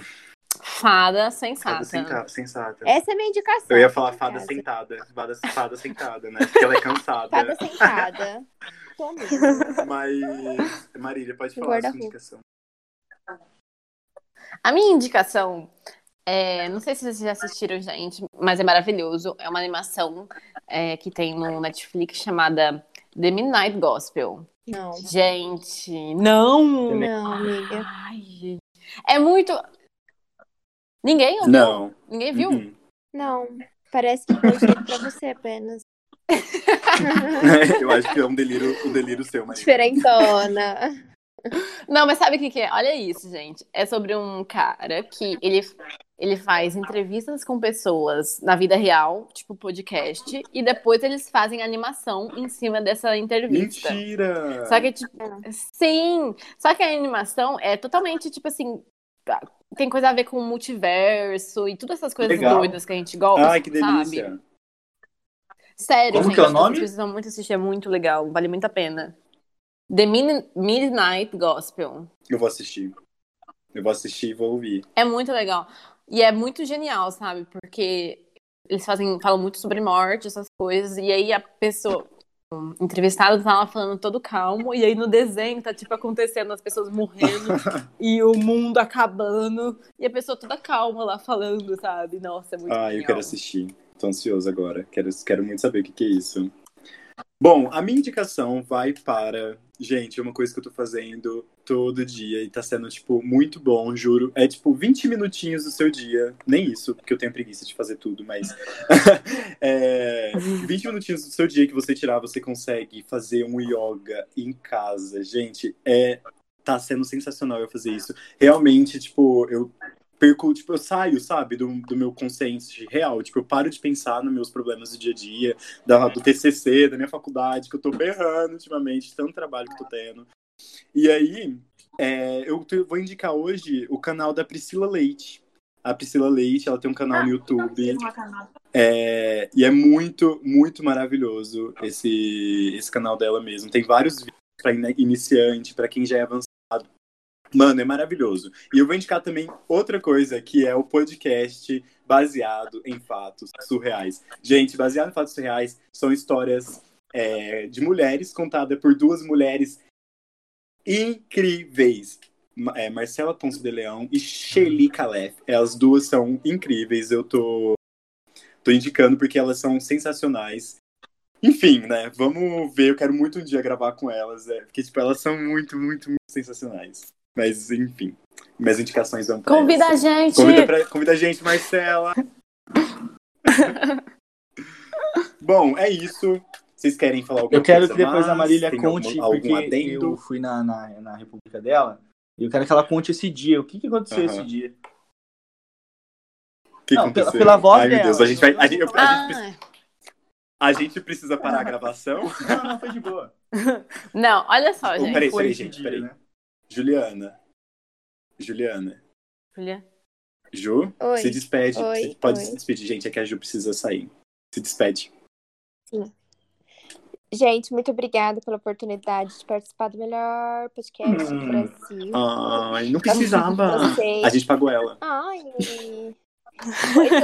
Fada fada sensata. senta- sensata. Essa é a minha indicação. Eu ia falar fada casa. sentada. Fada, fada sentada, né? Porque ela é cansada. Fada sentada. Mas, Marília, pode falar a sua indicação. A minha indicação é, não sei se vocês já assistiram, gente, mas é maravilhoso. É uma animação é, que tem no Netflix chamada The Midnight Gospel. Não. Gente, não! Não, amiga. Ai, gente. É muito. Ninguém ouviu? Não. Ninguém viu? Uhum. Não. Parece que foi feito pra você apenas. Eu acho que é um delírio, um delírio seu, Marília. Diferentona. Não, mas sabe o que, que é? Olha isso, gente. É sobre um cara que ele, ele faz entrevistas com pessoas na vida real, tipo podcast, e depois eles fazem animação em cima dessa entrevista. Mentira! Só que, tipo, sim. Só que a animação é totalmente, tipo assim. Tem coisa a ver com o multiverso e todas essas coisas Legal. doidas que a gente gosta. Ai, que delícia. Sabe? Sério, Como gente. que é o vocês nome? precisam muito assistir, é muito legal. Vale muito a pena. The Min- Midnight Gospel. Eu vou assistir. Eu vou assistir e vou ouvir. É muito legal. E é muito genial, sabe? Porque eles fazem, falam muito sobre morte, essas coisas. E aí a pessoa, entrevistado tá lá falando todo calmo. E aí no desenho tá, tipo, acontecendo, as pessoas morrendo. e o mundo acabando. E a pessoa toda calma lá falando, sabe? Nossa, é muito Ah, eu genial. quero assistir. Tô ansioso agora. Quero, quero muito saber o que, que é isso. Bom, a minha indicação vai para. Gente, é uma coisa que eu tô fazendo todo dia e tá sendo, tipo, muito bom, juro. É, tipo, 20 minutinhos do seu dia. Nem isso, porque eu tenho preguiça de fazer tudo, mas. é, 20 minutinhos do seu dia que você tirar, você consegue fazer um yoga em casa. Gente, é. Tá sendo sensacional eu fazer isso. Realmente, tipo, eu perco, tipo, eu saio, sabe, do, do meu consciente real. Tipo, eu paro de pensar nos meus problemas do dia a dia, da, do TCC, da minha faculdade, que eu tô berrando ultimamente, tanto trabalho que eu tô tendo. E aí, é, eu vou indicar hoje o canal da Priscila Leite. A Priscila Leite, ela tem um canal no YouTube. É, e é muito, muito maravilhoso esse, esse canal dela mesmo. Tem vários vídeos para iniciante, para quem já é avançado. Mano, é maravilhoso. E eu vou indicar também outra coisa, que é o podcast baseado em fatos surreais. Gente, baseado em fatos surreais, são histórias é, de mulheres contadas por duas mulheres incríveis. É, Marcela Ponce de Leão e Shelly Calef. As duas são incríveis. Eu tô, tô indicando porque elas são sensacionais. Enfim, né? Vamos ver. Eu quero muito um dia gravar com elas. É, porque, tipo, elas são muito, muito, muito sensacionais. Mas, enfim. Minhas indicações vão pra Convida a essa. gente! Convida, pra- convida a gente, Marcela. Bom, é isso. Vocês querem falar alguma Eu quero coisa que depois a mais? Marília Tem conte, algum, porque algum adendo? eu fui na, na, na república dela, e eu quero que ela conte esse dia. O que, que aconteceu Aham. esse dia? O que Não, aconteceu? pela- pela voz Ai, meu dela. Deus, a gente vai. A gente, a gente Ah, precisa- a gente precisa parar a gravação? Não, não, foi de boa. não, olha só, Oh, gente. peraí, peraí, gente, peraí. né? Juliana. Juliana. Julia. Ju, Oi. se despede. Oi, Você pode oi. se despedir, gente. É que a Ju precisa sair. Se despede. Gente, muito obrigada pela oportunidade de participar do melhor podcast do Hum. Brasil. Ai, não precisava. A gente pagou ela. Ai,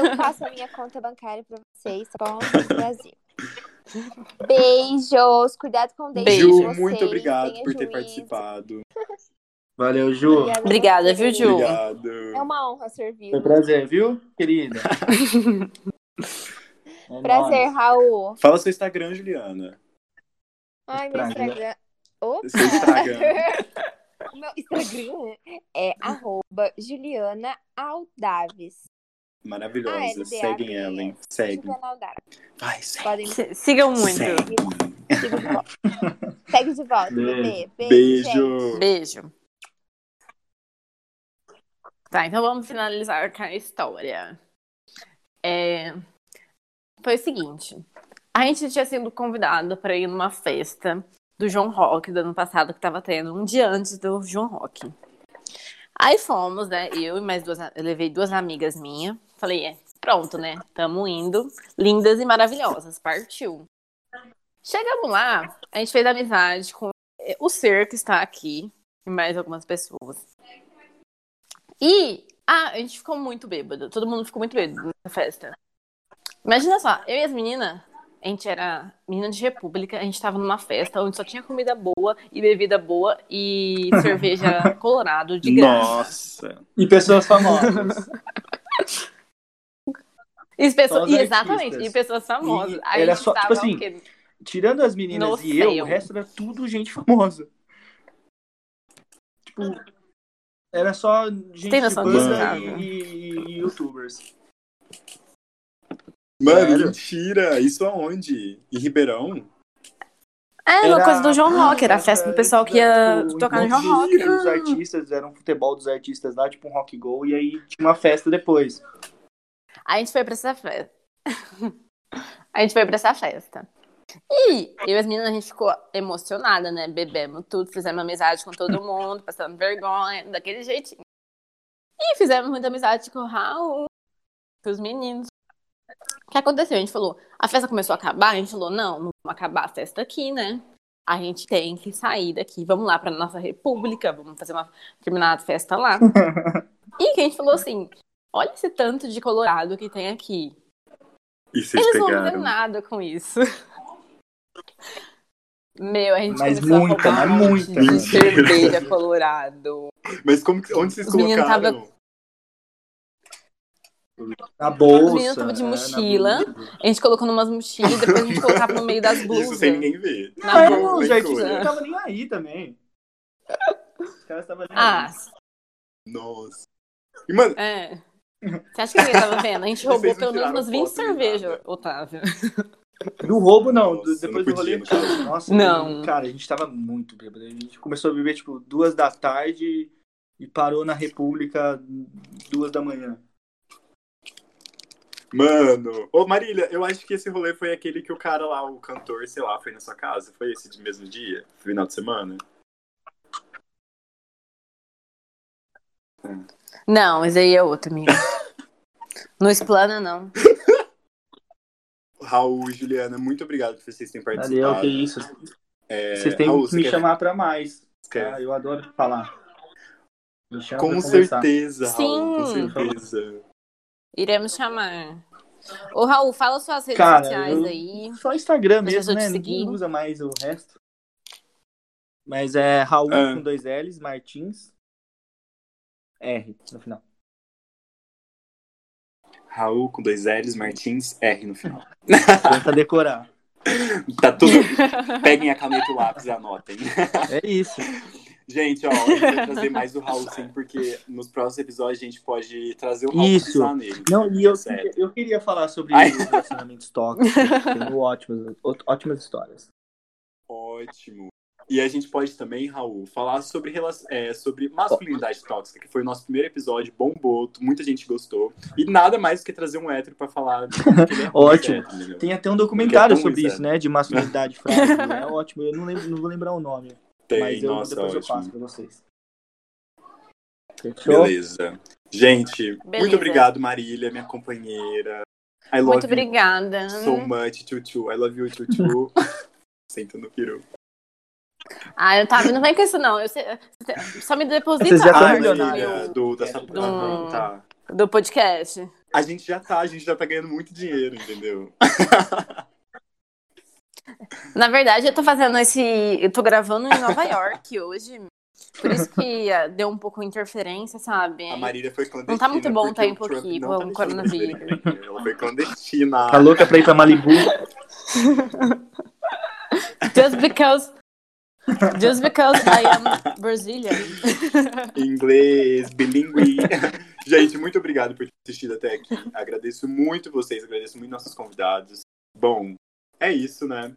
eu passo a minha conta bancária pra vocês, tá bom? Do Brasil. Beijos, cuidado com o Beijo. vocês, muito obrigado tenha por ter juízo. participado. Valeu, Ju. Obrigada, viu, Ju? Obrigado. É uma honra servir. Foi um prazer, viu, querida? É Prazer, nóis. Raul. Fala seu Instagram, Juliana. Ai, meu Instagram. Opa! Seu Instagram. O meu Instagram é arroba Juliana Aldaves. Maravilhosa. Seguem ela, hein? Segue. Juliana Aldaves. Vai, segue. Podem Sigam muito. Segue. de volta. Segue de volta, bebê. Beijo. Beijo. Tá, então vamos finalizar com a história. É, Foi o seguinte: a gente tinha sido convidado para ir numa festa do João Rock do ano passado, que tava tendo, um dia antes do João Rock. Aí fomos, né? Eu e mais duas, eu levei duas amigas minhas. Falei, é, pronto, né? Tamo indo. Lindas e maravilhosas. Partiu. Chegamos lá, a gente fez amizade com o ser que está aqui e mais algumas pessoas. E ah, a gente ficou muito bêbado. Todo mundo ficou muito bêbado nessa festa. Imagina só, eu e as meninas, a gente era menina de república, a gente tava numa festa onde só tinha comida boa e bebida boa e cerveja colorado de graça. Nossa. E pessoas famosas. E, pessoas, e exatamente, e pessoas famosas. E Aí era só- tipo tava assim, quê? Tirando as meninas No e eu, céu. o resto era tudo gente famosa. Tipo, era só gente tem de noção disso, e, e- e youtubers. Mano, Sério? mentira. Isso aonde? Em Ribeirão? É, Era- uma coisa do João Rock, era a festa do pessoal que ia tipo, tocar no João Rock. Dos artistas, era um futebol dos artistas lá, tipo um rock go, e aí tinha uma festa depois. A gente foi pra essa festa. a gente foi pra essa festa. E eu e as meninas, a gente ficou emocionada, né? Bebemos tudo, fizemos amizade com todo mundo, passando vergonha, daquele jeitinho. E fizemos muita amizade com o Raul, com os meninos. O que aconteceu? A gente falou, a festa começou a acabar, a gente falou, não, não vamos acabar a festa aqui, né? A gente tem que sair daqui, vamos lá pra nossa república, vamos fazer uma terminada festa lá. e que a gente falou assim, olha esse tanto de colorado que tem aqui. E vocês Eles não vão pegaram? fazer nada com isso. Meu, a gente Mas começou muita, mas muita, de cerveja colorado. Mas como que- onde vocês Os colocaram? Na bolsa. Os meninos estavam de é, mochila. blusa. A gente colocou numas mochilas, depois a gente colocava no meio das Isso blusas. sem ninguém ver. Na bolsa. não, os Loucura. artistas não estavam nem aí também. Os caras estavam nem Ah, aí. Nossa. E, mano, é. Você acha que ninguém tava vendo? A gente roubou pelo menos umas 20 foto nem cervejas. Otávio. Do roubo, não. Nossa, do- depois não do rolê, podia, cara. Nossa, Não. Cara, a gente tava muito bêbado. A gente começou a beber, tipo, duas da tarde e parou na República duas da manhã. mano. Ô, Marília, eu acho que esse rolê foi aquele que o cara lá, o cantor, sei lá, foi na sua casa. Foi esse de mesmo dia? Final de semana? Não, esse aí é outro, amigo. Não explana, não. Raul, Juliana, muito obrigado por vocês terem participado. Valeu, que isso. É, Vocês têm Raul, que me quer- chamar pra mais. quer- tá? Eu adoro falar. Me chama Com certeza, Raul, com Sim. certeza. Iremos chamar. Ô, Raul, fala suas redes Cara, sociais eu- aí. Só Instagram mesmo, né? Ninguém usa mais o resto. Mas é Raul Ah. com dois L's, Martins, R no final. Raul com dois L's, Martins, R no final. Tenta decorar. Tá tudo. Peguem a caneta e o lápis e anotem. É isso. Gente, ó, a gente vai trazer mais o Raul sim, porque nos próximos episódios a gente pode trazer o Raul Isso. pisar nele. Não, e eu, queria- eu queria falar sobre Ai. os relacionamentos tóxicos. Tenho ótimas, ótimas histórias. Ótimo. E a gente pode também, Raul, falar sobre, é, sobre masculinidade tóxica, que foi o nosso primeiro episódio, bombou, muita gente gostou. E nada mais do que trazer um hétero pra falar. é Ótimo. entendeu? Tem até um documentário Porque é sobre isso, né? De masculinidade frágil. É ótimo. Eu não, lembro, não vou lembrar o nome. Tem, mas eu, nossa, depois eu ótimo. passo pra vocês. Fechou? Beleza. Gente, muito Beleza. obrigado, Marília, minha companheira. I love Muito you obrigada. so much, Tutu. I love you, Tutu. Senta no peru. Ah, Otávio, não vem com isso, não. Eu sei- só me deposita Vocês já a tão Ah, arte milionários. Do, dessa... Do- Ah, tá. do podcast. A gente já tá, a gente já tá ganhando muito dinheiro, entendeu? Na verdade, eu tô fazendo esse. Eu tô gravando em Nova York hoje. Por isso que ah, deu um pouco de interferência, sabe? A Marília foi clandestina. Não tá muito bom o porque tempo Trump aqui não com tá o coronavírus. entender. Ela foi clandestina. Tá louca pra ir pra Malibu? Just because. Just because I am Brazilian. Inglês, bilíngue. Gente, muito obrigado por ter assistido até aqui. Agradeço muito vocês, agradeço muito nossos convidados. Bom, é isso, né?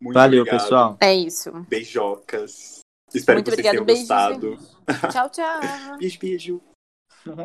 Muito Valeu, obrigado. pessoal. É isso. Beijocas. Espero Muito que vocês obrigado, tenham beijos, gostado. Tchau, tchau. Beijo, beijo.